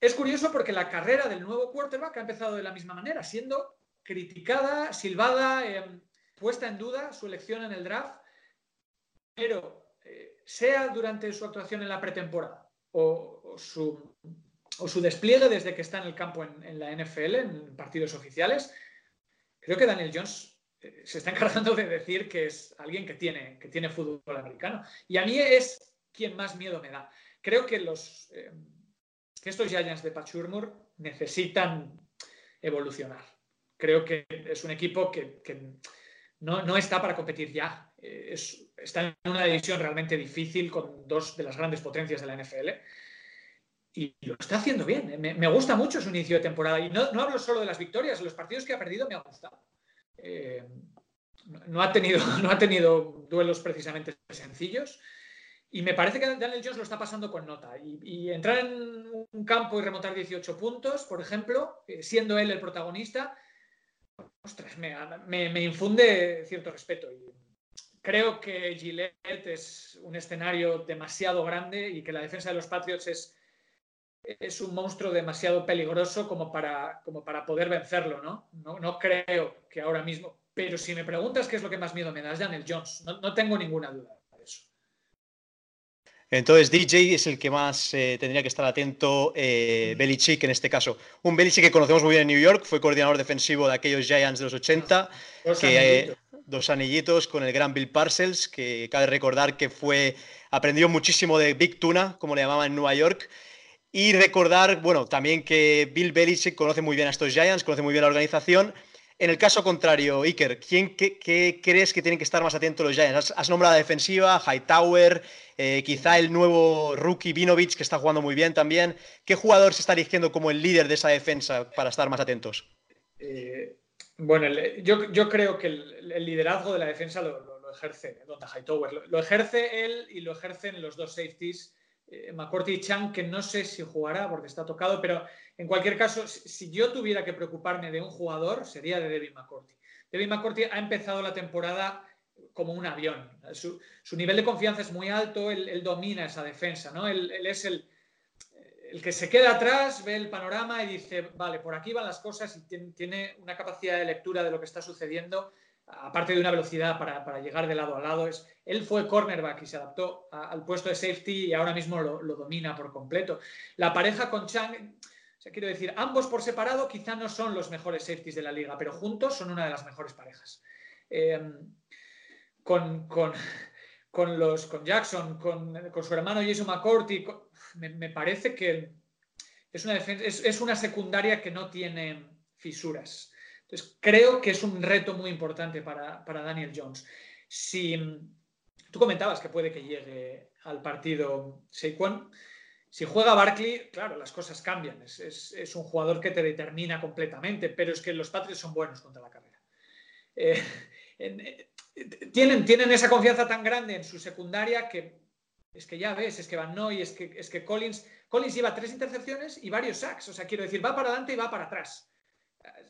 es curioso porque la carrera del nuevo quarterback ha empezado de la misma manera, siendo criticada, silbada, em, puesta en duda su elección en el draft, pero eh, sea durante su actuación en la pretemporada o, su, despliegue desde que está en el campo en, la NFL, en partidos oficiales, creo que Daniel Jones eh, se está encargando de decir que es alguien que tiene, que tiene fútbol americano. Y a mí es quien más miedo me da. Creo que los que estos Giants de Pachurmur necesitan evolucionar. Creo que es un equipo que, no, está para competir ya. Eh, está en una división realmente difícil con dos de las grandes potencias de la NFL y lo está haciendo bien. ¿eh? Me, gusta mucho su inicio de temporada. Y no, hablo solo de las victorias, los partidos que ha perdido me ha gustado. Eh, no, ha tenido, (laughs) no ha tenido duelos precisamente sencillos. Y me parece que Daniel Jones lo está pasando con nota. Y, entrar en un campo y remontar 18 puntos, por ejemplo, eh, siendo él el protagonista, ostras, me, infunde cierto respeto. Y creo que Gillette es un escenario demasiado grande y que la defensa de los Patriots es, es un monstruo demasiado peligroso como para, como para poder vencerlo, ¿no? ¿no? creo que ahora mismo. Pero si me preguntas qué es lo que más miedo me da, es Daniel Jones. no tengo ninguna duda. Entonces DJ es el que más eh, tendría que estar atento, eh, Belichick en este caso. Un Belichick que conocemos muy bien en New York, fue coordinador defensivo de aquellos Giants de los 80, dos, que, anillitos. dos anillitos con el gran Bill Parcells, que cabe recordar que fue aprendió muchísimo de Big Tuna, como le llamaban en Nueva York. Y recordar, bueno, también que Bill Belichick conoce muy bien a estos Giants, conoce muy bien la organización en el caso contrario, Iker, ¿quién qué, crees que tienen que estar más atentos los Giants? Has, nombrado la defensiva, Hightower, eh, quizá el nuevo rookie Vinovich, que está jugando muy bien también. ¿Qué jugador se está eligiendo como el líder de esa defensa para estar más atentos? Eh, bueno, yo, creo que el, liderazgo de la defensa lo, ejerce Donta Hightower. Lo, ejerce él y lo ejercen los dos safeties McCourty y Chang, que no sé si jugará porque está tocado, pero en cualquier caso, si yo tuviera que preocuparme de un jugador, sería de Devin McCourty. Devin McCourty ha empezado la temporada como un avión. Su, nivel de confianza es muy alto, él, domina esa defensa, ¿no? Él, es el, el, que se queda atrás, ve el panorama y dice, vale, por aquí van las cosas y tiene, una capacidad de lectura de lo que está sucediendo, aparte de una velocidad para, llegar de lado a lado. Es, él fue cornerback y se adaptó al puesto de safety y ahora mismo lo, domina por completo. La pareja con Chang... quiero decir, ambos por separado quizá no son los mejores safeties de la liga, pero juntos son una de las mejores parejas. Eh, con, con, los, con Jackson, con, su hermano Jason McCourty, me, parece que es una, es, una secundaria que no tiene fisuras. Creo que es un reto muy importante para, Daniel Jones. Si tú comentabas que puede que llegue al partido Saquon, si juega Barkley, claro, las cosas cambian. Es, un jugador que te determina completamente, pero es que los Patriots son buenos contra la carrera. (laughs) Eh, tienen, tienen esa confianza tan grande en su secundaria que es que ya ves, es que Van Noy, es que, es que Collins, Collins lleva tres intercepciones y varios sacks. O sea, quiero decir, va para adelante y va para atrás.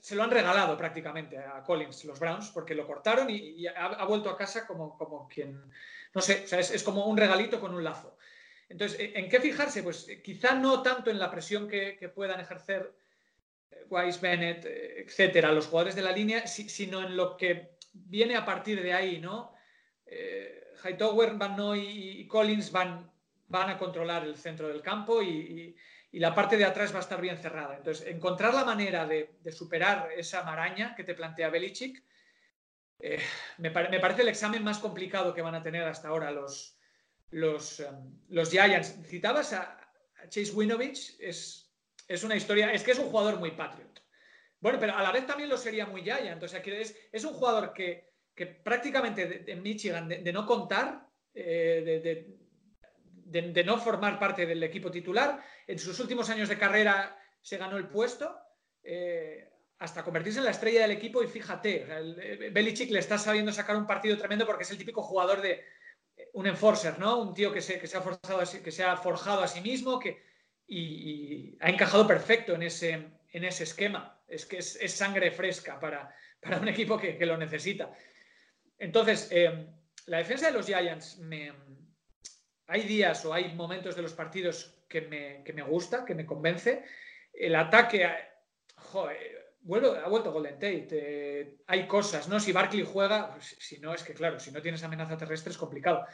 Se lo han regalado prácticamente a Collins, los Browns, porque lo cortaron y, ha, vuelto a casa como, como quien, no sé, o sea, es, como un regalito con un lazo. Entonces, ¿en qué fijarse? Pues eh, quizá no tanto en la presión que, puedan ejercer eh, Wise, Bennett, eh, etcétera, los jugadores de la línea, sino en lo que viene a partir de ahí, ¿no? Eh, Hightower, Van Noy y Collins van, van a controlar el centro del campo y, la parte de atrás va a estar bien cerrada. Entonces, encontrar la manera de, superar esa maraña que te plantea Belichick eh, me, parece el examen más complicado que van a tener hasta ahora los, los, um, los Giants. Citabas a, Chase Winovich, es, es una historia, es que es un jugador muy patriot. Bueno, pero a la vez también lo sería muy Giant. Entonces, es, es un jugador que, prácticamente en Michigan, de, no contar, eh, de, no formar parte del equipo titular, en sus últimos años de carrera se ganó el puesto. Eh, hasta convertirse en la estrella del equipo y fíjate, Belichick le está sabiendo sacar un partido tremendo porque es el típico jugador de un enforcer, ¿no? Un tío que se, que se ha, forzado que se ha forjado a sí mismo que, y, ha encajado perfecto en ese, en ese esquema es que es, sangre fresca para, un equipo que, lo necesita. Entonces, eh, la defensa de los Giants, me, hay días o hay momentos de los partidos que me, gusta, que me convence. El ataque, joder, ha vuelto Golden Tate. Eh, hay cosas, ¿no? Si Barkley juega, pues, si no, es que claro, si no tienes amenaza terrestre es complicado.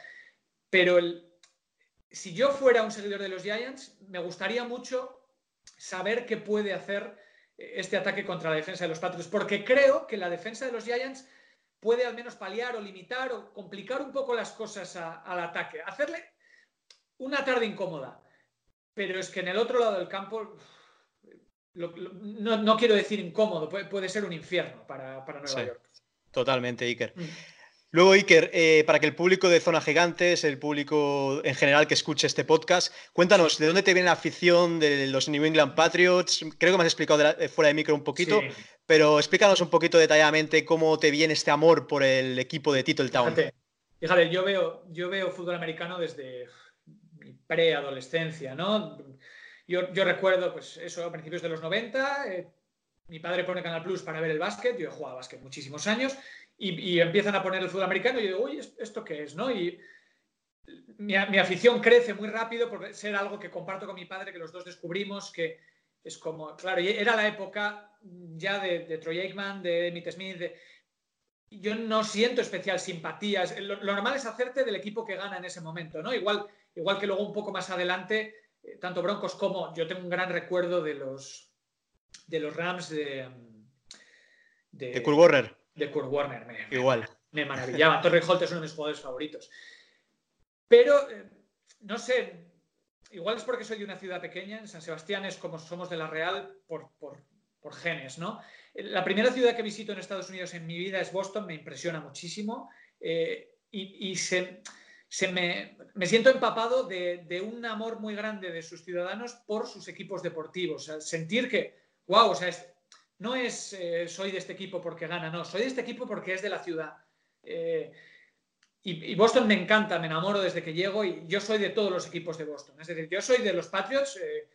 Pero si yo fuera un seguidor de los Giants, me gustaría mucho saber qué puede hacer este ataque contra la defensa de los Patriots, porque creo que la defensa de los Giants puede al menos paliar o limitar o complicar un poco las cosas al ataque, hacerle una tarde incómoda. Pero es que en el otro lado del campo, no, quiero decir incómodo, puede, ser un infierno para, Nueva York. Totalmente, Iker. Mm. Luego, Iker, eh, para que el público de Zona Gigantes, el público en general que escuche este podcast, cuéntanos, ¿de dónde te viene la afición de los New England Patriots? Creo que me has explicado fuera de micro un poquito, pero explícanos un poquito detalladamente cómo te viene este amor por el equipo de Tito el Town. Fíjate, yo, veo, yo veo fútbol americano desde preadolescencia, ¿no? Yo, recuerdo, pues eso, a principios de los 90, eh, mi padre pone Canal Plus para ver el básquet, yo he jugado básquet muchísimos años, y, empiezan a poner el fútbol americano y yo digo, uy, ¿esto qué es? ¿no? Y mi, afición crece muy rápido por ser algo que comparto con mi padre, que los dos descubrimos, que es como, claro, era la época ya de, Troy Aikman, de Emmitt Smith, yo no siento especial simpatías. Lo, normal es hacerte del equipo que gana en ese momento, ¿no? Igual, igual que luego un poco más adelante, eh, tanto Broncos como yo tengo un gran recuerdo de los, de los Rams de... De, de Kurt Warner de Kurt Warner. Me, Igual. Me, maravillaba. Torrey Holt es uno de mis jugadores favoritos. Pero, eh, no sé, igual es porque soy de una ciudad pequeña. En San Sebastián es como somos de la Real por, genes, ¿no? La primera ciudad que visito en Estados Unidos en mi vida es Boston, me impresiona muchísimo. Eh, y, se, me, siento empapado de, un amor muy grande de sus ciudadanos por sus equipos deportivos. sentir que, wow, o sea, no es eh, soy de este equipo porque gana, no, soy de este equipo porque es de la ciudad. Eh, y, Boston me encanta, me enamoro desde que llego y yo soy de todos los equipos de Boston. Es decir, yo soy de los Patriots. Eh,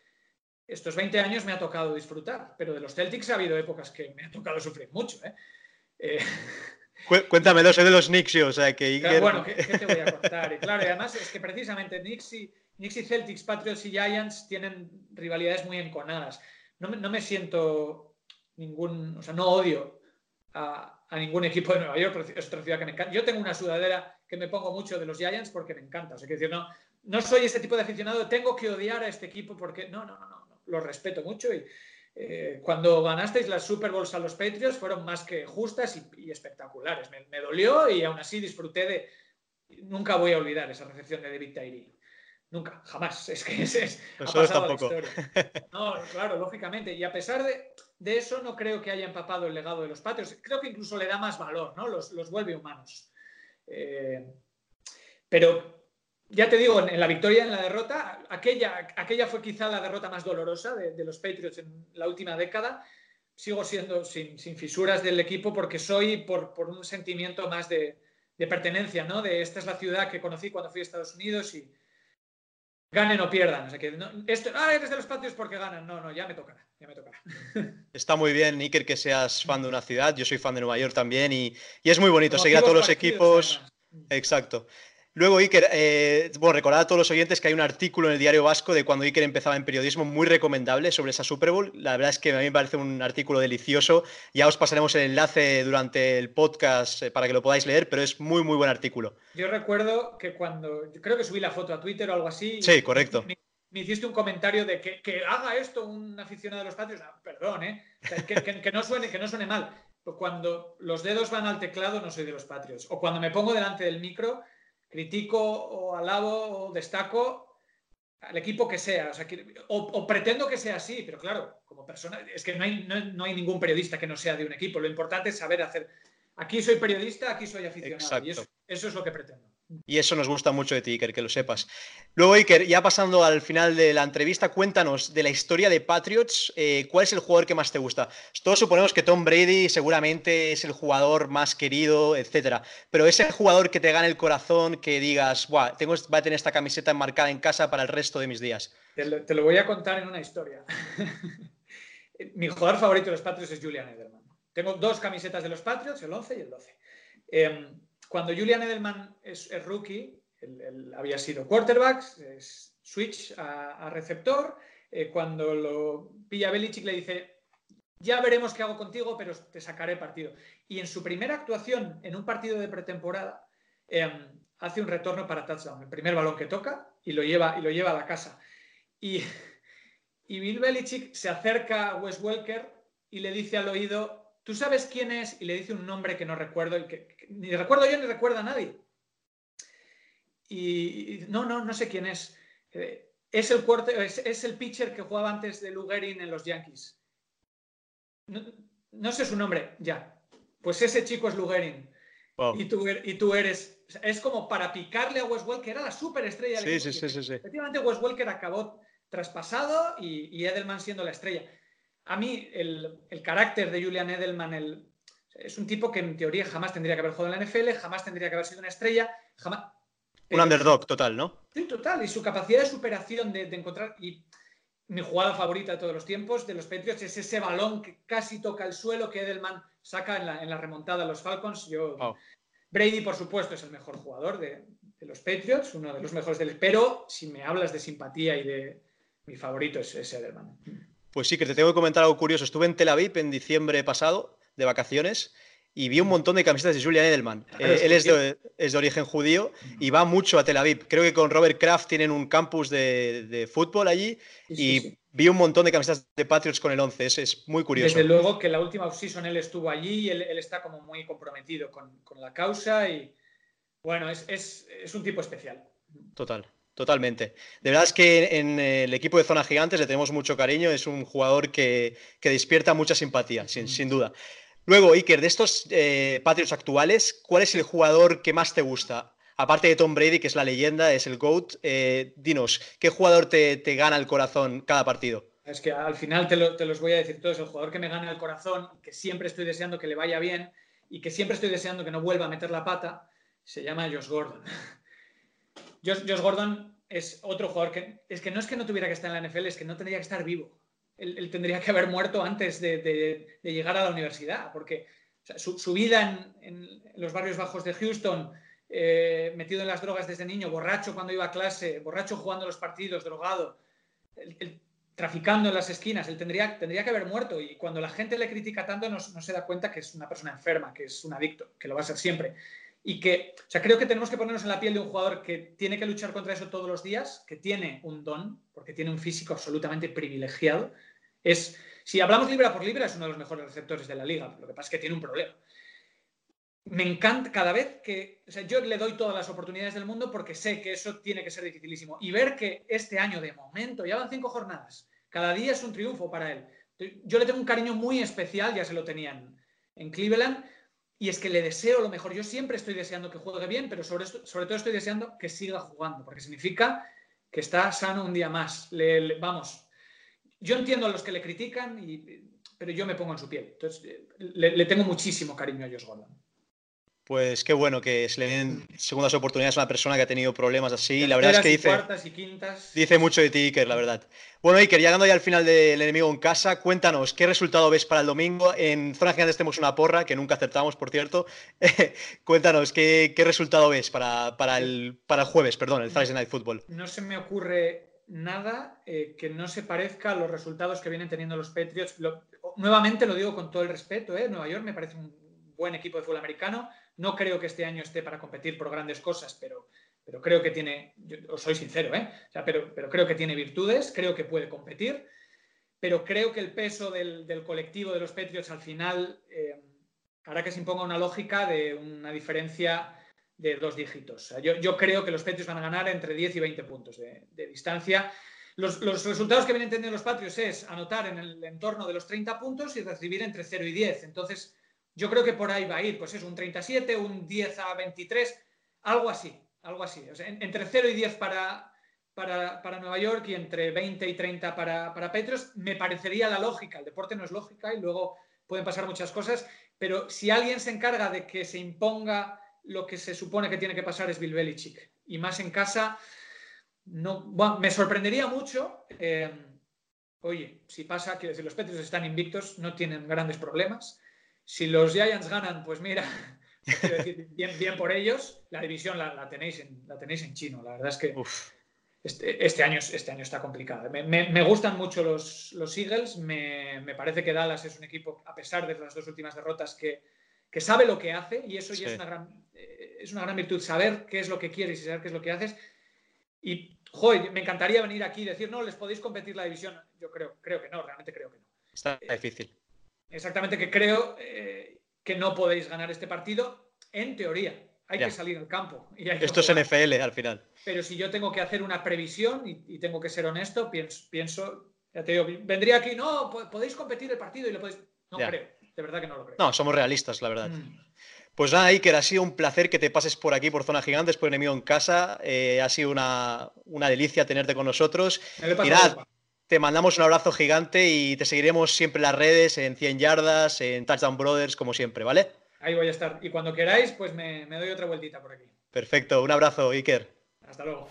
estos 20 años me ha tocado disfrutar, pero de los Celtics ha habido épocas que me ha tocado sufrir mucho. (laughs) Cuéntamelo, soy de los Knicks, o sea que Bueno, ¿qué, te voy a contar? Y claro, además es que precisamente Knicks y, Knicks y Celtics, Patriots y Giants tienen rivalidades muy enconadas. No me, no me siento ningún, o sea, no odio a, a, ningún equipo de Nueva York, es otra ciudad que me encanta. Yo tengo una sudadera que me pongo mucho de los Giants porque me encanta. O sea, que decir, no, no soy ese tipo de aficionado, tengo que odiar a este equipo porque no, no, no, no, lo respeto mucho y eh, cuando ganasteis las Super Bowls a los Patriots fueron más que justas y, espectaculares. Me, dolió y aún así disfruté de... Nunca voy a olvidar esa recepción de David Tyree. Nunca, jamás. (laughs) Es que es, es ha pasado la historia. No, claro, lógicamente. Y a pesar de, de, eso, no creo que haya empapado el legado de los Patriots. Creo que incluso le da más valor, ¿no? Los, los vuelve humanos. Eh, pero ya te digo, en, la victoria y en la derrota, aquella, aquella fue quizá la derrota más dolorosa de, los Patriots en la última década. Sigo siendo sin, fisuras del equipo porque soy por, un sentimiento más de, pertenencia, ¿no? De esta es la ciudad que conocí cuando fui a Estados Unidos y ganen o pierdan. O sea que esto, ah, eres de los Patriots porque ganan. No, no, ya me tocará, ya me tocará. (laughs) Está muy bien, Iker, que seas fan de una ciudad. Yo soy fan de Nueva York también y, es muy bonito seguir a todos los equipos. Exacto. Luego, Iker, eh, bueno, recordad a todos los oyentes que hay un artículo en el Diario Vasco de cuando Iker empezaba en periodismo muy recomendable sobre esa Super Bowl. La verdad es que a mí me parece un artículo delicioso. Ya os pasaremos el enlace durante el podcast eh, para que lo podáis leer, pero es muy, muy buen artículo. Yo recuerdo que cuando, creo que subí la foto a Twitter o algo así. Sí, correcto. Me, hiciste un comentario de que, haga esto un aficionado de los patios. Ah, perdón, ¿eh? Que, no suene, que no suene mal. Cuando los dedos van al teclado no soy de los patrios. O cuando me pongo delante del micro critico o alabo o destaco al equipo que sea, o, pretendo que sea así, pero claro, como persona, es que no hay, no, hay, ningún periodista que no sea de un equipo, lo importante es saber hacer, aquí soy periodista, aquí soy aficionado, y eso, es lo que pretendo. Y eso nos gusta mucho de ti, Iker, que lo sepas. Luego, Iker, ya pasando al final de la entrevista, cuéntanos de la historia de Patriots, eh, ¿cuál es el jugador que más te gusta? Todos suponemos que Tom Brady seguramente es el jugador más querido, etcétera, pero ese jugador que te gane el corazón, que digas, Buah, tengo, va a tener esta camiseta enmarcada en casa para el resto de mis días. Te lo, voy a contar en una historia. (laughs) Mi jugador favorito de los Patriots es Julian Edelman. Tengo dos camisetas de los Patriots, el 11 y el 12 cuando Julian Edelman es, rookie, él, había sido quarterback, es switch a, receptor. Eh, cuando lo pilla Belichick le dice, ya veremos qué hago contigo, pero te sacaré partido. Y en su primera actuación en un partido de pretemporada, em, hace un retorno para touchdown, el primer balón que toca y lo lleva, y lo lleva a la casa. Y, (laughs) y Bill Belichick se acerca a Wes Welker y le dice al oído, ¿tú sabes quién es? Y le dice un nombre que no recuerdo, y que, ni recuerdo yo ni recuerda a nadie. Y, no, no, no sé quién es. Eh, es el, es, el pitcher que jugaba antes de Lugerin en los Yankees. No, sé su nombre, ya. Pues ese chico es Lugerin. Y, tú, er, y tú eres. Es como para picarle a Wes Welker, era la superestrella. Sí, sí, sí, sí, Efectivamente, Wes Welker acabó traspasado y, y Edelman siendo la estrella. A mí el, carácter de Julian Edelman es un tipo que en teoría jamás tendría que haber jugado en la NFL, jamás tendría que haber sido una estrella, jamás... Un underdog total, ¿no? Sí, total. Y su capacidad de superación, de, encontrar... Y mi jugada favorita de todos los tiempos de los Patriots es ese balón que casi toca el suelo que Edelman saca en la, remontada a los Falcons. Yo, Brady, por supuesto, es el mejor jugador de, los Patriots, uno de los mejores del... Pero si me hablas de simpatía y de... Mi favorito es, es Edelman. Pues sí, que te tengo que comentar algo curioso. Estuve en Tel Aviv en diciembre pasado, de vacaciones, y vi un montón de camisetas de Julian Edelman. Eh, él es de, origen judío y va mucho a Tel Aviv. Creo que con Robert Kraft tienen un campus de, fútbol allí y vi un montón de camisetas de Patriots con el 11. Es, muy curioso. Desde luego que la última offseason él estuvo allí y él, está como muy comprometido con, la causa y bueno, es, es un tipo especial. Total. Totalmente. De verdad es que en el equipo de Zona Gigantes le tenemos mucho cariño, es un jugador que, despierta mucha simpatía, sin, duda. Luego, Iker, de estos eh, Patriots actuales, ¿cuál es el jugador que más te gusta? Aparte de Tom Brady, que es la leyenda, es el GOAT, eh, dinos, ¿qué jugador te, gana el corazón cada partido? Es que al final te, te, los voy a decir todos, el jugador que me gana el corazón, que siempre estoy deseando que le vaya bien y que siempre estoy deseando que no vuelva a meter la pata, se llama Josh Gordon. Josh, Gordon es otro jugador que es que no es que no tuviera que estar en la NFL, es que no tendría que estar vivo. Él, tendría que haber muerto antes de, llegar a la universidad, porque su, vida en, los barrios bajos de Houston, eh, metido en las drogas desde niño, borracho cuando iba a clase, borracho jugando los partidos, drogado, traficando en las esquinas, él tendría, tendría que haber muerto. Y cuando la gente le critica tanto, no, no se da cuenta que es una persona enferma, que es un adicto, que lo va a ser siempre y que, o sea, creo que tenemos que ponernos en la piel de un jugador que tiene que luchar contra eso todos los días, que tiene un don, porque tiene un físico absolutamente privilegiado. Es, si hablamos libra por libra, es uno de los mejores receptores de la liga. Lo que pasa es que tiene un problema. Me encanta cada vez que, o sea, yo le doy todas las oportunidades del mundo porque sé que eso tiene que ser dificilísimo. Y ver que este año, de momento, ya van cinco jornadas, cada día es un triunfo para él. Yo le tengo un cariño muy especial, ya se lo tenían en Cleveland, y es que le deseo lo mejor. Yo siempre estoy deseando que juegue bien, pero sobre, sobre todo estoy deseando que siga jugando, porque significa que está sano un día más. vamos, yo entiendo a los que le critican, pero yo me pongo en su piel. Entonces, eh, le, le tengo muchísimo cariño a Josh Gordon. Pues qué bueno que se le den segundas oportunidades a una persona que ha tenido problemas así. La verdad es que dice, dice mucho de ti, Iker, la verdad. Bueno, Iker, llegando ya al final del enemigo en casa, cuéntanos, ¿qué resultado ves para el domingo? En Zona Gigantes tenemos una porra, que nunca acertamos, por cierto. (laughs) cuéntanos, ¿qué, resultado ves para, para, el, para el jueves, perdón, el Thursday Night Football? No se me ocurre nada eh, que no se parezca a los resultados que vienen teniendo los Patriots. nuevamente lo digo con todo el respeto, ¿eh? Nueva York me parece un buen equipo de fútbol americano no creo que este año esté para competir por grandes cosas, pero, pero creo que tiene, yo os soy sincero, ¿eh? pero, pero, creo que tiene virtudes, creo que puede competir, pero creo que el peso del, colectivo de los Patriots al final eh, hará que se imponga una lógica de una diferencia de dos dígitos. yo, creo que los Patriots van a ganar entre 10 y 20 puntos de, distancia. Los, resultados que vienen teniendo los Patriots es anotar en el entorno de los 30 puntos y recibir entre 0 y 10. Entonces, yo creo que por ahí va a ir, pues es un 37, un 10 a 23, algo así, algo así. entre 0 y 10 para, para, Nueva York y entre 20 y 30 para, para Petros, me parecería la lógica. El deporte no es lógica y luego pueden pasar muchas cosas, pero si alguien se encarga de que se imponga lo que se supone que tiene que pasar es Bill Belichick. Y más en casa, no, me sorprendería mucho. Eh, oye, si pasa, quiero decir, los Petros están invictos, no tienen grandes problemas. Si los Giants ganan, pues mira, (laughs) bien, bien por ellos. La división la, tenéis, en, la tenéis en chino. La verdad es que este, este, año, este año está complicado. Me, gustan mucho los, los Eagles. Me, parece que Dallas es un equipo, a pesar de las dos últimas derrotas, que, que sabe lo que hace y eso ya es, una gran, eh, es una gran virtud, saber qué es lo que quieres y saber qué es lo que haces. Y, joder, me encantaría venir aquí y decir, no, les podéis competir la división. Yo creo, creo que no, realmente creo que no. Está difícil. Exactamente, que creo eh, que no podéis ganar este partido en teoría. Hay que salir al campo. Esto es NFL al final. Pero si yo tengo que hacer una previsión y, tengo que ser honesto, pienso, ya te digo, vendría aquí, no, podéis competir el partido y lo podéis. No creo, de verdad que no lo creo. No, somos realistas, la verdad. Mm. Pues nada, Iker, ha sido un placer que te pases por aquí, por Zona Gigantes, por Enemigo en Casa. Eh, ha sido una, delicia tenerte con nosotros. Y nada, te mandamos un abrazo gigante y te seguiremos siempre en las redes, en 100 yardas, en Touchdown Brothers, como siempre, ¿vale? Ahí voy a estar. Y cuando queráis, pues me, me doy otra vueltita por aquí. Perfecto, un abrazo, Iker. Hasta luego.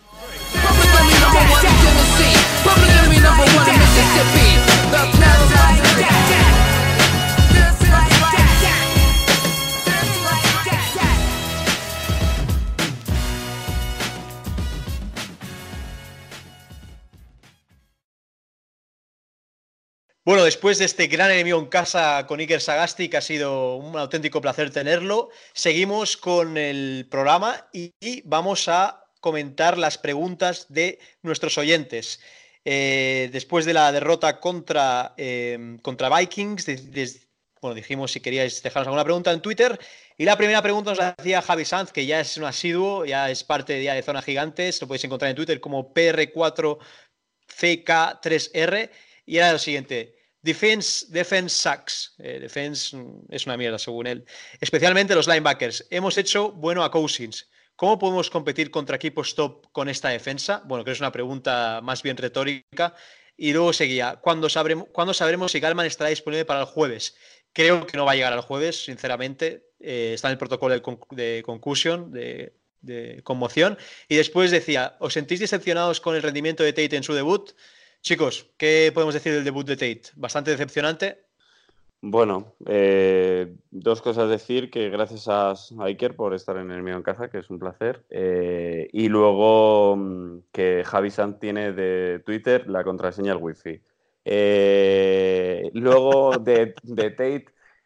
Bueno, después de este gran enemigo en casa con Iker Sagasti, que ha sido un auténtico placer tenerlo, seguimos con el programa y vamos a comentar las preguntas de nuestros oyentes. Eh, después de la derrota contra, eh, contra Vikings, bueno, dijimos si queríais dejarnos alguna pregunta en Twitter. Y la primera pregunta nos la hacía Javi Sanz, que ya es un asiduo, ya es parte de, de Zona Gigantes, lo podéis encontrar en Twitter como PR4CK3R. Y era lo siguiente, Defense, defense sucks. Eh, defense mm, es una mierda, según él. Especialmente los linebackers. Hemos hecho bueno a Cousins. ¿Cómo podemos competir contra equipos top con esta defensa? Bueno, que es una pregunta más bien retórica. Y luego seguía, ¿cuándo sabremos, si Galman estará disponible para el jueves? Creo que no va a llegar al jueves, sinceramente. Eh, está en el protocolo de, con de concussion, de, de, conmoción. Y después decía, ¿os sentís decepcionados con el rendimiento de Tate en su debut? Chicos, ¿qué podemos decir del debut de Tate? ¿Bastante decepcionante? Bueno, eh, dos cosas decir, que gracias a Iker por estar en el mío en casa, que es un placer. Eh, y luego mm, que Javi Sanz tiene de Twitter la contraseña al wifi. Eh, luego de, de Tate,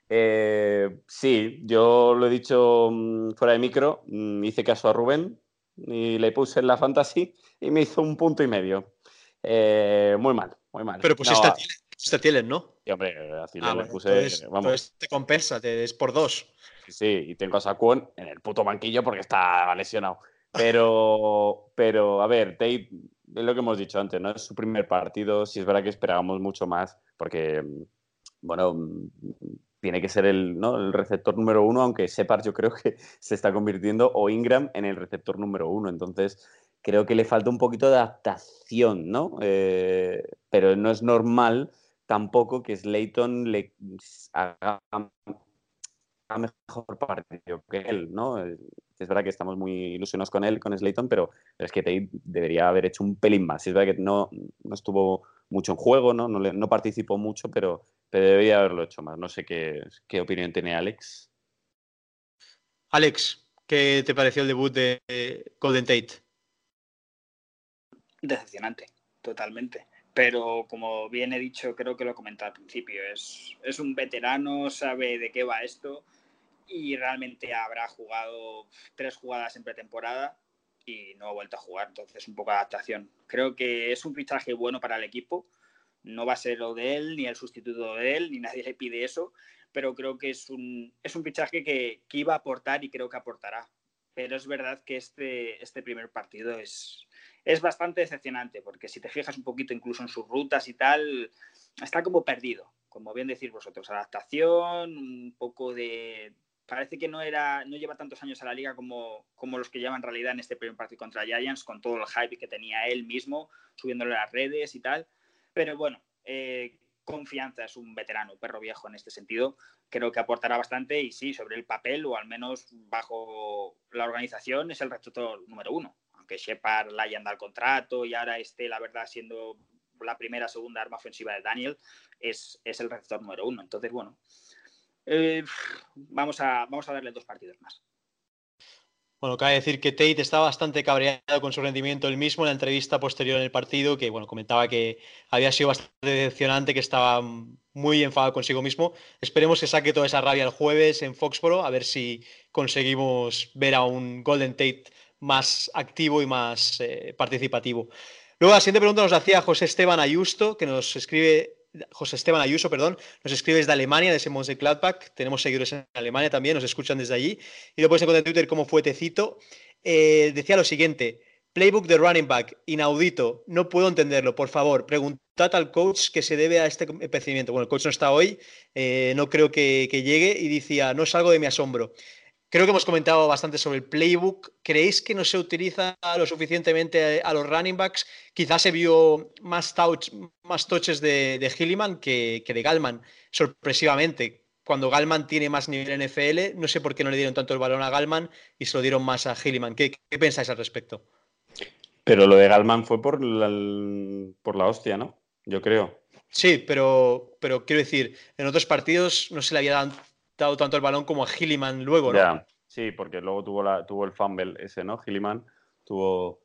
eh, sí, yo lo he dicho mm, fuera de micro, mm, hice caso a Rubén y le puse en la fantasy y me hizo un punto y medio. Eh, muy mal, muy mal. Pero pusiste no, a Thielen, Thielen, ¿no? Sí, hombre, así ah, bueno, puse. entonces, vamos. entonces te compensa, te es por dos. Sí, y tengo a Saquon en el puto banquillo porque está lesionado. Pero, (laughs) pero a ver, Tate, es lo que hemos dicho antes, ¿no? Es su primer partido, si es verdad que esperábamos mucho más, porque, bueno, tiene que ser el, ¿no? el receptor número uno, aunque Separ yo creo que (laughs) se está convirtiendo, o Ingram, en el receptor número uno. Entonces, creo que le falta un poquito de adaptación, ¿no? Eh, pero no es normal tampoco que Slayton le haga mejor partido que él, ¿no? Es verdad que estamos muy ilusionados con él, con Slayton, pero es que Tate debería haber hecho un pelín más. Es verdad que no, no estuvo mucho en juego, ¿no? No, participó mucho, pero, debería haberlo hecho más. No sé qué, qué opinión tiene Alex. Alex, ¿qué te pareció el debut de Golden Tate? Decepcionante, totalmente. Pero como bien he dicho, creo que lo comenté al principio, es, es un veterano, sabe de qué va esto y realmente habrá jugado tres jugadas en pretemporada y no ha vuelto a jugar, entonces un poco de adaptación. Creo que es un fichaje bueno para el equipo, no va a ser lo de él, ni el sustituto de él, ni nadie le pide eso, pero creo que es un, es un fichaje que, que iba a aportar y creo que aportará. Pero es verdad que este, este primer partido es, es bastante decepcionante, porque si te fijas un poquito incluso en sus rutas y tal, está como perdido, como bien decís vosotros, adaptación, un poco de... Parece que no, era, no lleva tantos años a la liga como, como los que lleva en realidad en este primer partido contra Giants, con todo el hype que tenía él mismo, subiéndole a las redes y tal. Pero bueno, eh, confianza es un veterano, perro viejo en este sentido. Creo que aportará bastante y sí, sobre el papel, o al menos bajo la organización, es el receptor número uno que Shepard le hayan dado el contrato y ahora esté, la verdad, siendo la primera segunda arma ofensiva de Daniel, es, es el receptor número uno. Entonces, bueno, eh, vamos, a, vamos a darle dos partidos más. Bueno, cabe decir que Tate está bastante cabreado con su rendimiento él mismo en la entrevista posterior en el partido, que bueno, comentaba que había sido bastante decepcionante, que estaba muy enfadado consigo mismo. Esperemos que saque toda esa rabia el jueves en Foxboro, a ver si conseguimos ver a un Golden Tate más activo y más eh, participativo. Luego la siguiente pregunta nos hacía José Esteban Ayusto, que nos escribe, José Esteban Ayuso, perdón, nos escribe desde Alemania, desde Mönchengladbach, tenemos seguidores en Alemania también, nos escuchan desde allí, y lo puedes encontrar en Twitter como fue Tecito. Eh, decía lo siguiente, playbook de running back, inaudito, no puedo entenderlo, por favor, preguntad al coach que se debe a este procedimiento. Bueno, el coach no está hoy, eh, no creo que, que llegue, y decía, no es algo de mi asombro. Creo que hemos comentado bastante sobre el playbook. ¿Creéis que no se utiliza lo suficientemente a los running backs? Quizás se vio más, touch, más touches de, de Hilliman que, que, de Galman, sorpresivamente. Cuando Galman tiene más nivel en NFL, no sé por qué no le dieron tanto el balón a Galman y se lo dieron más a Hilliman. ¿Qué, qué pensáis al respecto? Pero lo de Galman fue por la, por la hostia, ¿no? Yo creo. Sí, pero, pero quiero decir, en otros partidos no se le había dado tanto el balón como a Gilliman luego, ¿no? Sí, porque luego tuvo, la, tuvo el fumble ese, ¿no? Gilliman tuvo,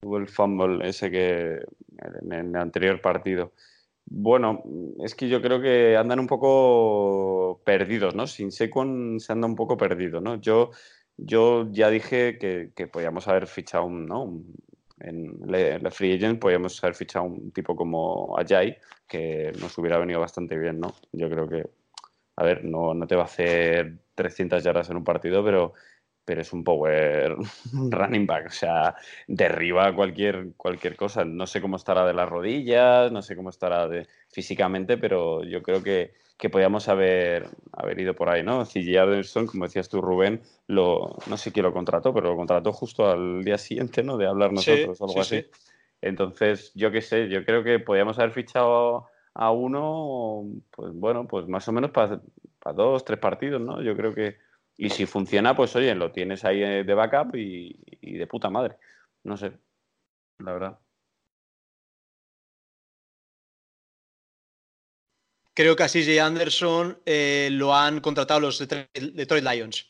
tuvo el fumble ese que en, el anterior partido. Bueno, es que yo creo que andan un poco perdidos, ¿no? Sin Sequon se anda un poco perdido, ¿no? Yo, yo ya dije que, que podíamos haber fichado un, ¿no? en la Free Agent podíamos haber fichado un tipo como Ajay, que nos hubiera venido bastante bien, ¿no? Yo creo que a ver, no, no te va a hacer 300 yardas en un partido, pero, pero es un power (laughs) running back, o sea, derriba cualquier, cualquier cosa. No sé cómo estará de las rodillas, no sé cómo estará de, físicamente, pero yo creo que, que podíamos haber, haber ido por ahí, ¿no? CJ Anderson, como decías tú, Rubén, lo, no sé quién lo contrató, pero lo contrató justo al día siguiente, ¿no? De hablar nosotros, sí, algo sí, así. Sí. Entonces, yo qué sé, yo creo que podíamos haber fichado a uno, pues bueno, pues más o menos para, dos, tres partidos, ¿no? Yo creo que. Y si funciona, pues oye, lo tienes ahí eh, de backup y, y de puta madre. No sé, la verdad. Creo que a CJ Anderson eh, lo han contratado los Detroit Lions.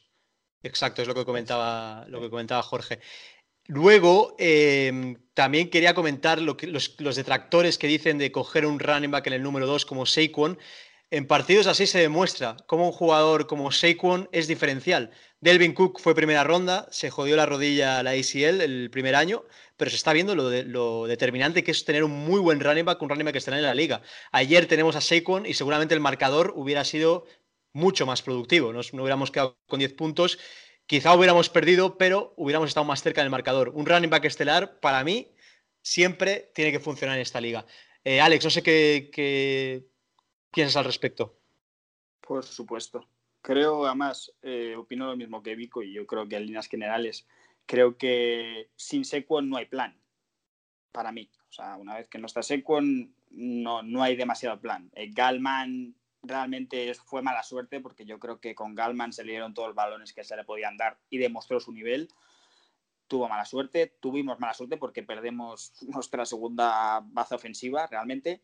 Exacto, es lo que comentaba, lo que comentaba Jorge. Luego, eh, también quería comentar los, detractores que dicen de coger un running back en el número 2 como Saquon. En partidos así se demuestra cómo un jugador como Saquon es diferencial. Delvin Cook fue primera ronda, se jodió la rodilla la ACL el primer año, pero se está viendo lo, de, lo determinante que es tener un muy buen running back, un running back que está en la liga. Ayer tenemos a Saquon y seguramente el marcador hubiera sido mucho más productivo. Nos, no hubiéramos quedado con 10 puntos Quizá hubiéramos perdido, pero hubiéramos estado más cerca del marcador. Un running back estelar, para mí, siempre tiene que funcionar en esta liga. Eh, Alex, no sé qué, piensas al respecto. Por supuesto. Creo, además, eh, opino lo mismo que Vico y yo creo que en líneas generales, creo que sin Sequon no hay plan, para mí. O sea, una vez que no está Sequon, no, no hay demasiado plan. Eh, Galman realmente fue mala suerte porque yo creo que con Galman se le dieron todos los balones que se le podían dar y demostró su nivel. Tuvo mala suerte, tuvimos mala suerte porque perdemos (laughs) nuestra segunda baza ofensiva realmente.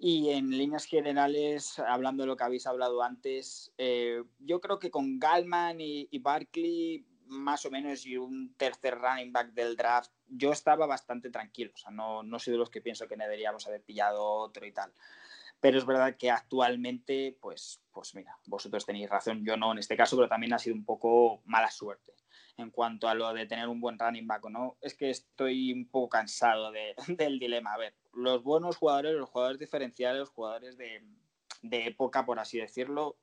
Y en líneas generales, hablando de lo que habéis hablado antes, eh, yo creo que con Galman y, y Barkley, más o menos, y un tercer running back del draft, yo estaba bastante tranquilo. O sea, no, no soy de los que pienso que deberíamos haber pillado otro y tal. Pero es verdad que actualmente, pues, pues mira, vosotros tenéis razón, yo no en este caso, pero también ha sido un poco mala suerte en cuanto a lo de tener un buen running back o no. Es que estoy un poco cansado de, (laughs) del dilema. A ver, los buenos jugadores, los jugadores diferenciales, los jugadores de, de época, por así decirlo,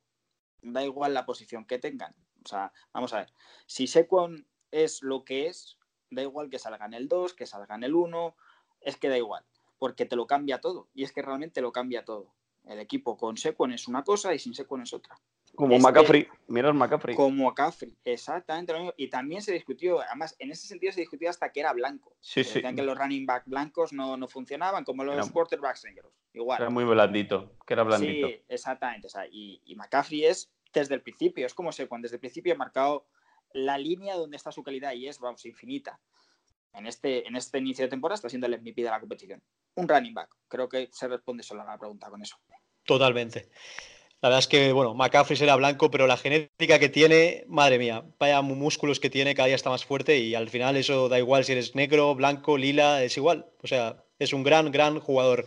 da igual la posición que tengan. O sea, vamos a ver, si Sequon es lo que es, da igual que salga en el 2, que salga en el 1, es que da igual porque te lo cambia todo. Y es que realmente lo cambia todo. El equipo con Sequon es una cosa y sin Sequon es otra. Como este, McCaffrey, mira el McCaffrey. Como McCaffrey, exactamente lo mismo. Y también se discutió, además, en ese sentido se discutió hasta que era blanco. Sí, sí. Decían que los running back blancos no, no funcionaban, como los era, quarterbacks negros. Igual. Era muy blandito, que era blandito. Sí, exactamente. O sea, y, y, McCaffrey es desde el principio, es como Sequon, desde el principio ha marcado la línea donde está su calidad y es, vamos, infinita. En este, en este inicio de temporada está siendo el MVP de la competición un running back. Creo que se responde solo a la pregunta con eso. Totalmente. La verdad es que, bueno, McCaffrey será blanco, pero la genética que tiene, madre mía, vaya músculos que tiene, cada día está más fuerte y al final eso da igual si eres negro, blanco, lila, es igual. O sea, es un gran, gran jugador.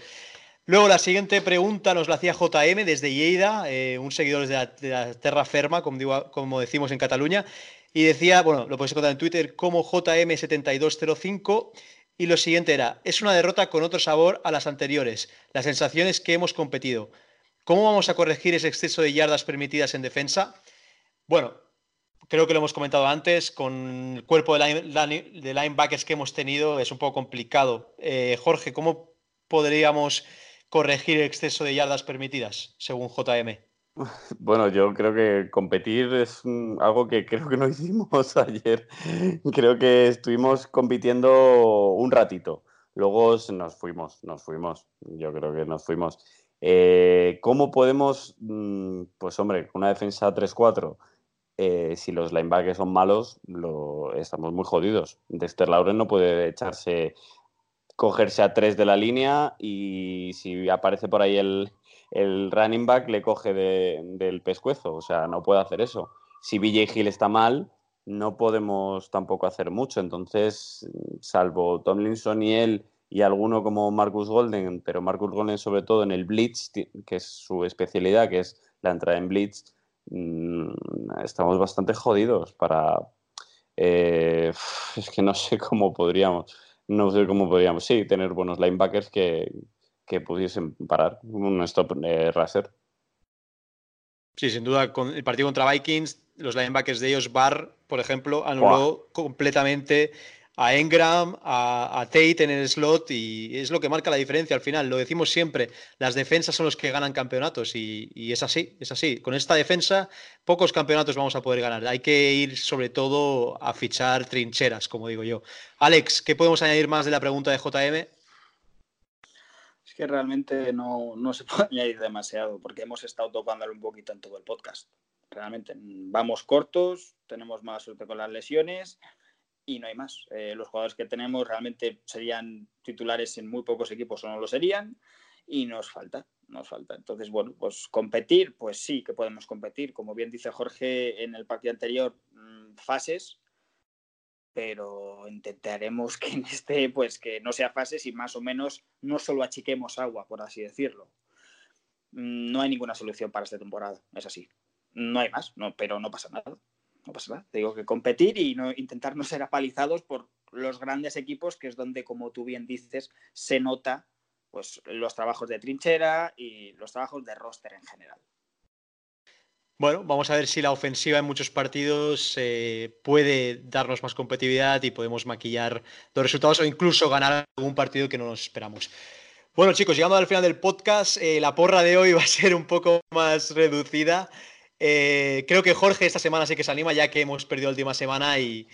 Luego la siguiente pregunta nos la hacía JM desde Lleida, eh, un seguidor de la, de la como, digo, como decimos en Cataluña, y decía, bueno, lo podéis encontrar en Twitter como JM7205 y lo siguiente era, es una derrota con otro sabor a las anteriores, las sensaciones que hemos competido. ¿Cómo vamos a corregir ese exceso de yardas permitidas en defensa? Bueno, creo que lo hemos comentado antes, con el cuerpo de, line, de linebackers que hemos tenido es un poco complicado. Eh, Jorge, ¿cómo podríamos corregir el exceso de yardas permitidas, según JM? Bueno, yo creo que competir es algo que creo que no (laughs) hicimos ayer. Creo que estuvimos compitiendo un ratito. Luego nos fuimos, nos fuimos. Yo creo que nos fuimos. Eh, ¿Cómo podemos, mm, pues hombre, una defensa 3-4, eh, si los linebackers son malos, lo, estamos muy jodidos. Dexter Lauren no puede echarse, cogerse a tres de la línea y si aparece por ahí el, el running back le coge de, del pescuezo, o sea, no puede hacer eso. Si BJ Hill está mal, no podemos tampoco hacer mucho, entonces, salvo Tomlinson y él y alguno como Marcus Golden, pero Marcus Golden sobre todo en el blitz, que es su especialidad, que es la entrada en blitz, mm, estamos bastante jodidos para... Eh, (laughs) es que no sé cómo podríamos, no sé cómo podríamos, sí, tener buenos linebackers que, que pudiesen parar un stop eh, racer. Sí, sin duda, con el partido contra Vikings, los linebackers de ellos, Barr, por ejemplo, anuló completamente a Engram, a, a, Tate en el slot y es lo que marca la diferencia al final. Lo decimos siempre, las defensas son los que ganan campeonatos y, y, es así, es así. Con esta defensa pocos campeonatos vamos a poder ganar. Hay que ir sobre todo a fichar trincheras, como digo yo. Alex, ¿qué podemos añadir más de la pregunta de JM? Que realmente no, no se (laughs) puede añadir demasiado, porque hemos estado tocándolo un poquito en todo el podcast. Realmente vamos cortos, tenemos mala suerte con las lesiones y no hay más. Eh, los jugadores que tenemos realmente serían titulares en muy pocos equipos o no lo serían y nos falta, nos falta. Entonces, bueno, pues competir, pues sí que podemos competir. Como bien dice Jorge en el partido anterior, mm, fases, pero intentaremos que en este, pues que no sea fases y más o menos no solo achiquemos agua, por así decirlo. Mm, no hay ninguna solución para esta temporada, es así. No hay más, no, pero no pasa nada no pasa nada. Te digo que competir y no, intentar no ser apalizados por los grandes equipos, que es donde, como tú bien dices, se nota pues, los trabajos de trinchera y los trabajos de roster en general. Bueno, vamos a ver si la ofensiva en muchos partidos eh, puede darnos más competitividad y podemos maquillar los resultados o incluso ganar algún partido que no nos esperamos. Bueno, chicos, llegando al final del podcast, eh, la porra de hoy (laughs) va a ser un poco más reducida. Eh, creo que Jorge esta semana sí que se anima, ya que hemos perdido la última semana y,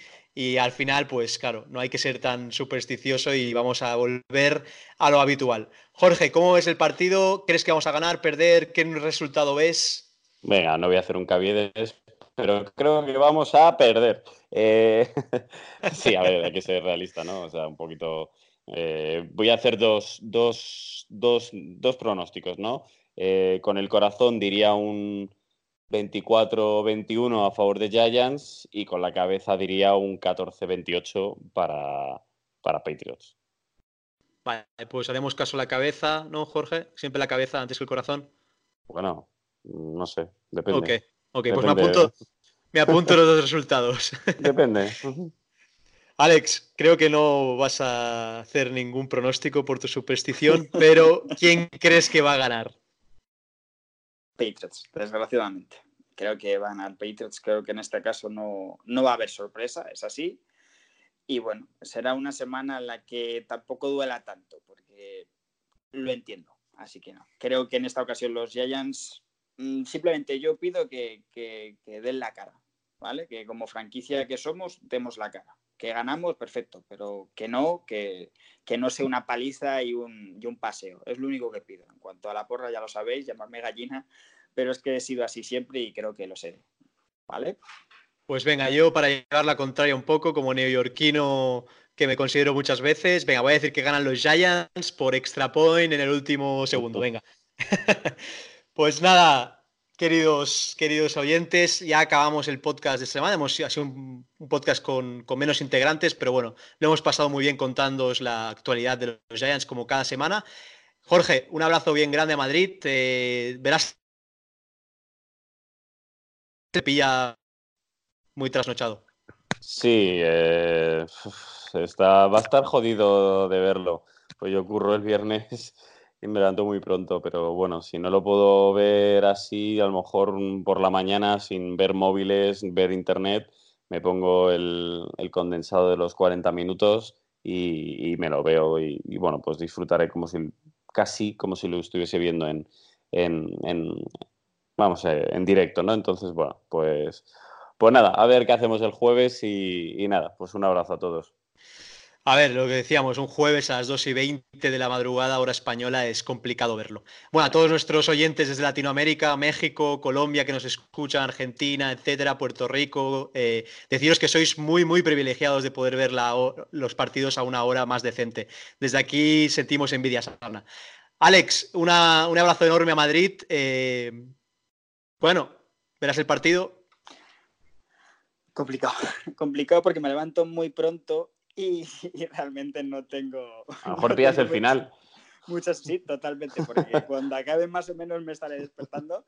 al final, pues claro, no hay que ser tan supersticioso y vamos a volver a lo habitual. Jorge, ¿cómo ves el partido? ¿Crees que vamos a ganar, perder? ¿Qué resultado ves? Venga, no voy a hacer un cabiedes, pero creo que vamos a perder. Eh, (laughs) sí, a ver, hay que ser realista, ¿no? O sea, un poquito... Eh, voy a hacer dos, dos, dos, dos pronósticos, ¿no? con el corazón diría un 24-21 a favor de Giants y con la cabeza diría un 14-28 para, para Patriots. Vale, pues haremos caso a la cabeza, ¿no, Jorge? Siempre la cabeza antes que el corazón. Bueno, no sé, depende. Ok, pues me apunto, me apunto los dos resultados. (laughs) Depende. (laughs) Alex, creo que no vas a hacer ningún pronóstico por tu superstición, (laughs) pero ¿quién crees que va a ganar? Patriots, desgraciadamente. Creo que van al Patriots, creo que en este caso no, no va a haber sorpresa, es así. Y bueno, será una semana en la que tampoco duela tanto, porque lo entiendo. Así que no. Creo que en esta ocasión los Giants, simplemente yo pido que, que, den la cara, ¿vale? Que como franquicia que somos, demos la cara. Que ganamos, perfecto, pero que no, que, que no sea una paliza y un, y un paseo. Es lo único que pido. En cuanto a la porra, ya lo sabéis, llamarme gallina, pero es que he sido así siempre y creo que lo sé. ¿Vale? Pues venga, yo para llevar la contraria un poco, como neoyorquino que me considero muchas veces, venga, voy a decir que ganan los Giants por extra point en el último segundo, venga. (laughs) pues nada, queridos, queridos oyentes, ya acabamos el podcast de esta semana. Hemos sido un, podcast con, con, menos integrantes, pero bueno, lo hemos pasado muy bien contándoos la actualidad de los Giants como cada semana. Jorge, un abrazo bien grande a Madrid. verás te pilla muy trasnochado. Sí, eh, está, va a estar jodido de verlo. Pues yo ocurro el viernes me levanto muy pronto, pero bueno, si no lo puedo ver así, a lo mejor por la mañana sin ver móviles, ver internet, me pongo el, condensado de los 40 minutos y, me lo veo y, bueno, pues disfrutaré como si casi como si lo estuviese viendo en, vamos, eh, en directo, ¿no? Entonces, bueno, pues, pues nada, a ver qué hacemos el jueves y, nada, pues un abrazo a todos. A ver, lo que decíamos, un jueves a las 2 y 20 de la madrugada, hora española, es complicado verlo. Bueno, a todos nuestros oyentes desde Latinoamérica, México, Colombia, que nos escuchan, Argentina, etcétera, Puerto Rico, eh, deciros que sois muy, muy privilegiados de poder ver los partidos a una hora más decente. Desde aquí sentimos envidia sana. Alex, un abrazo enorme a Madrid. Eh, bueno, verás el partido. Complicado, (laughs) complicado porque me levanto muy pronto (laughs) y, realmente no tengo. A lo (laughs) mejor pillas el final. Muchas, sí, totalmente, porque (laughs) cuando acabe más o menos me estaré despertando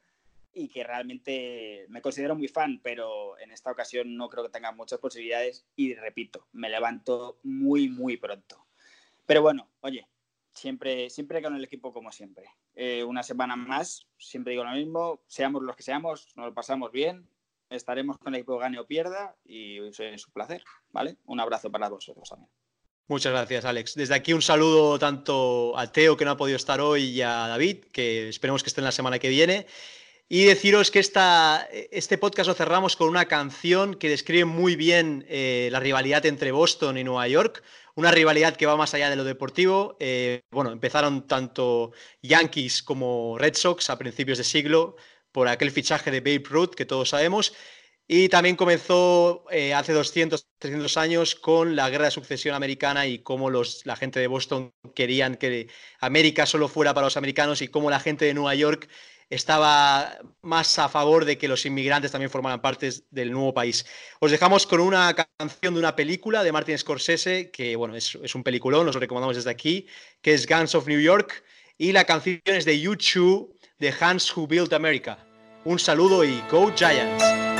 y que realmente me considero muy fan, pero en esta ocasión no creo que tenga muchas posibilidades y repito, me levanto muy, muy pronto. Pero bueno, oye, siempre, siempre con el equipo como siempre. Eh, una semana más, siempre digo lo mismo, seamos los que seamos, nos lo pasamos bien, estaremos con el equipo gane o pierda y es un placer, ¿vale? Un abrazo para vosotros también. Muchas gracias, Alex. Desde aquí un saludo tanto a Teo, que no ha podido estar hoy, y a David, que esperemos que esté en la semana que viene. Y deciros que esta, este podcast lo cerramos con una canción que describe muy bien eh, la rivalidad entre Boston y Nueva York, una rivalidad que va más allá de lo deportivo. Eh, bueno, empezaron tanto Yankees como Red Sox a principios de siglo por aquel fichaje de Babe Ruth que todos sabemos. Y también comenzó eh, hace 200, 300 años con la guerra de sucesión americana y cómo los, la gente de Boston querían que América solo fuera para los americanos y cómo la gente de Nueva York estaba más a favor de que los inmigrantes también formaran parte del nuevo país. Os dejamos con una canción de una película de Martin Scorsese, que bueno, es, un peliculón, os lo recomendamos desde aquí, que es Guns of New York, y la canción es de YouTube, de Hans Who Built America. Un saludo y Go Giants.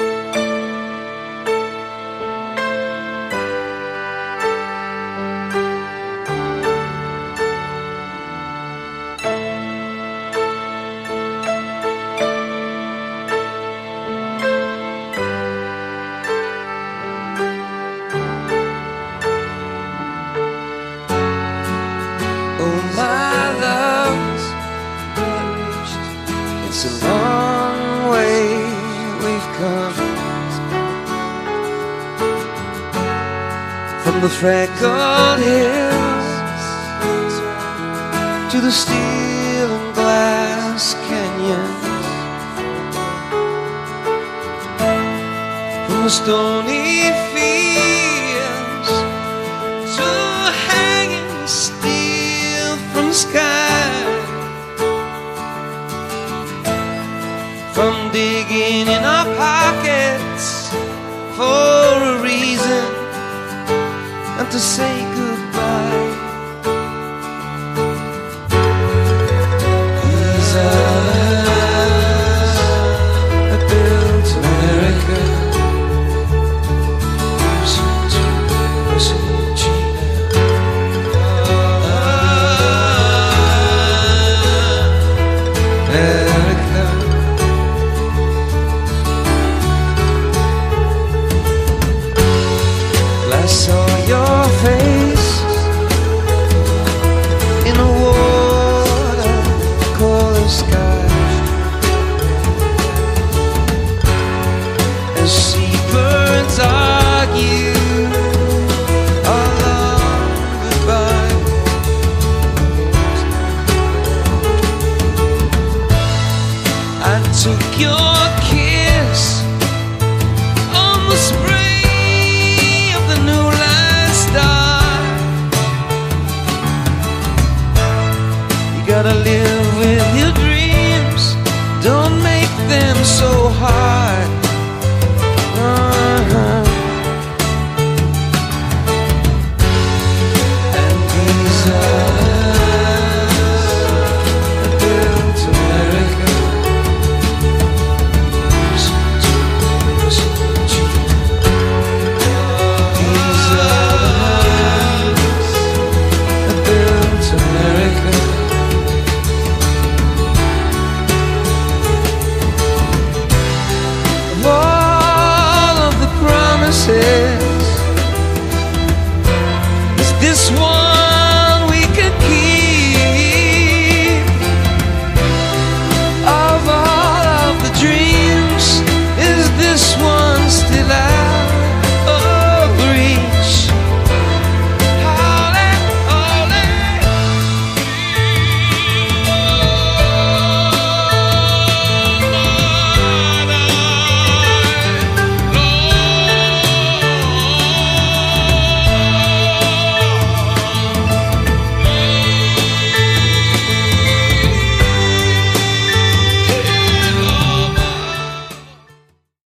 Digging in our pockets for a reason and to say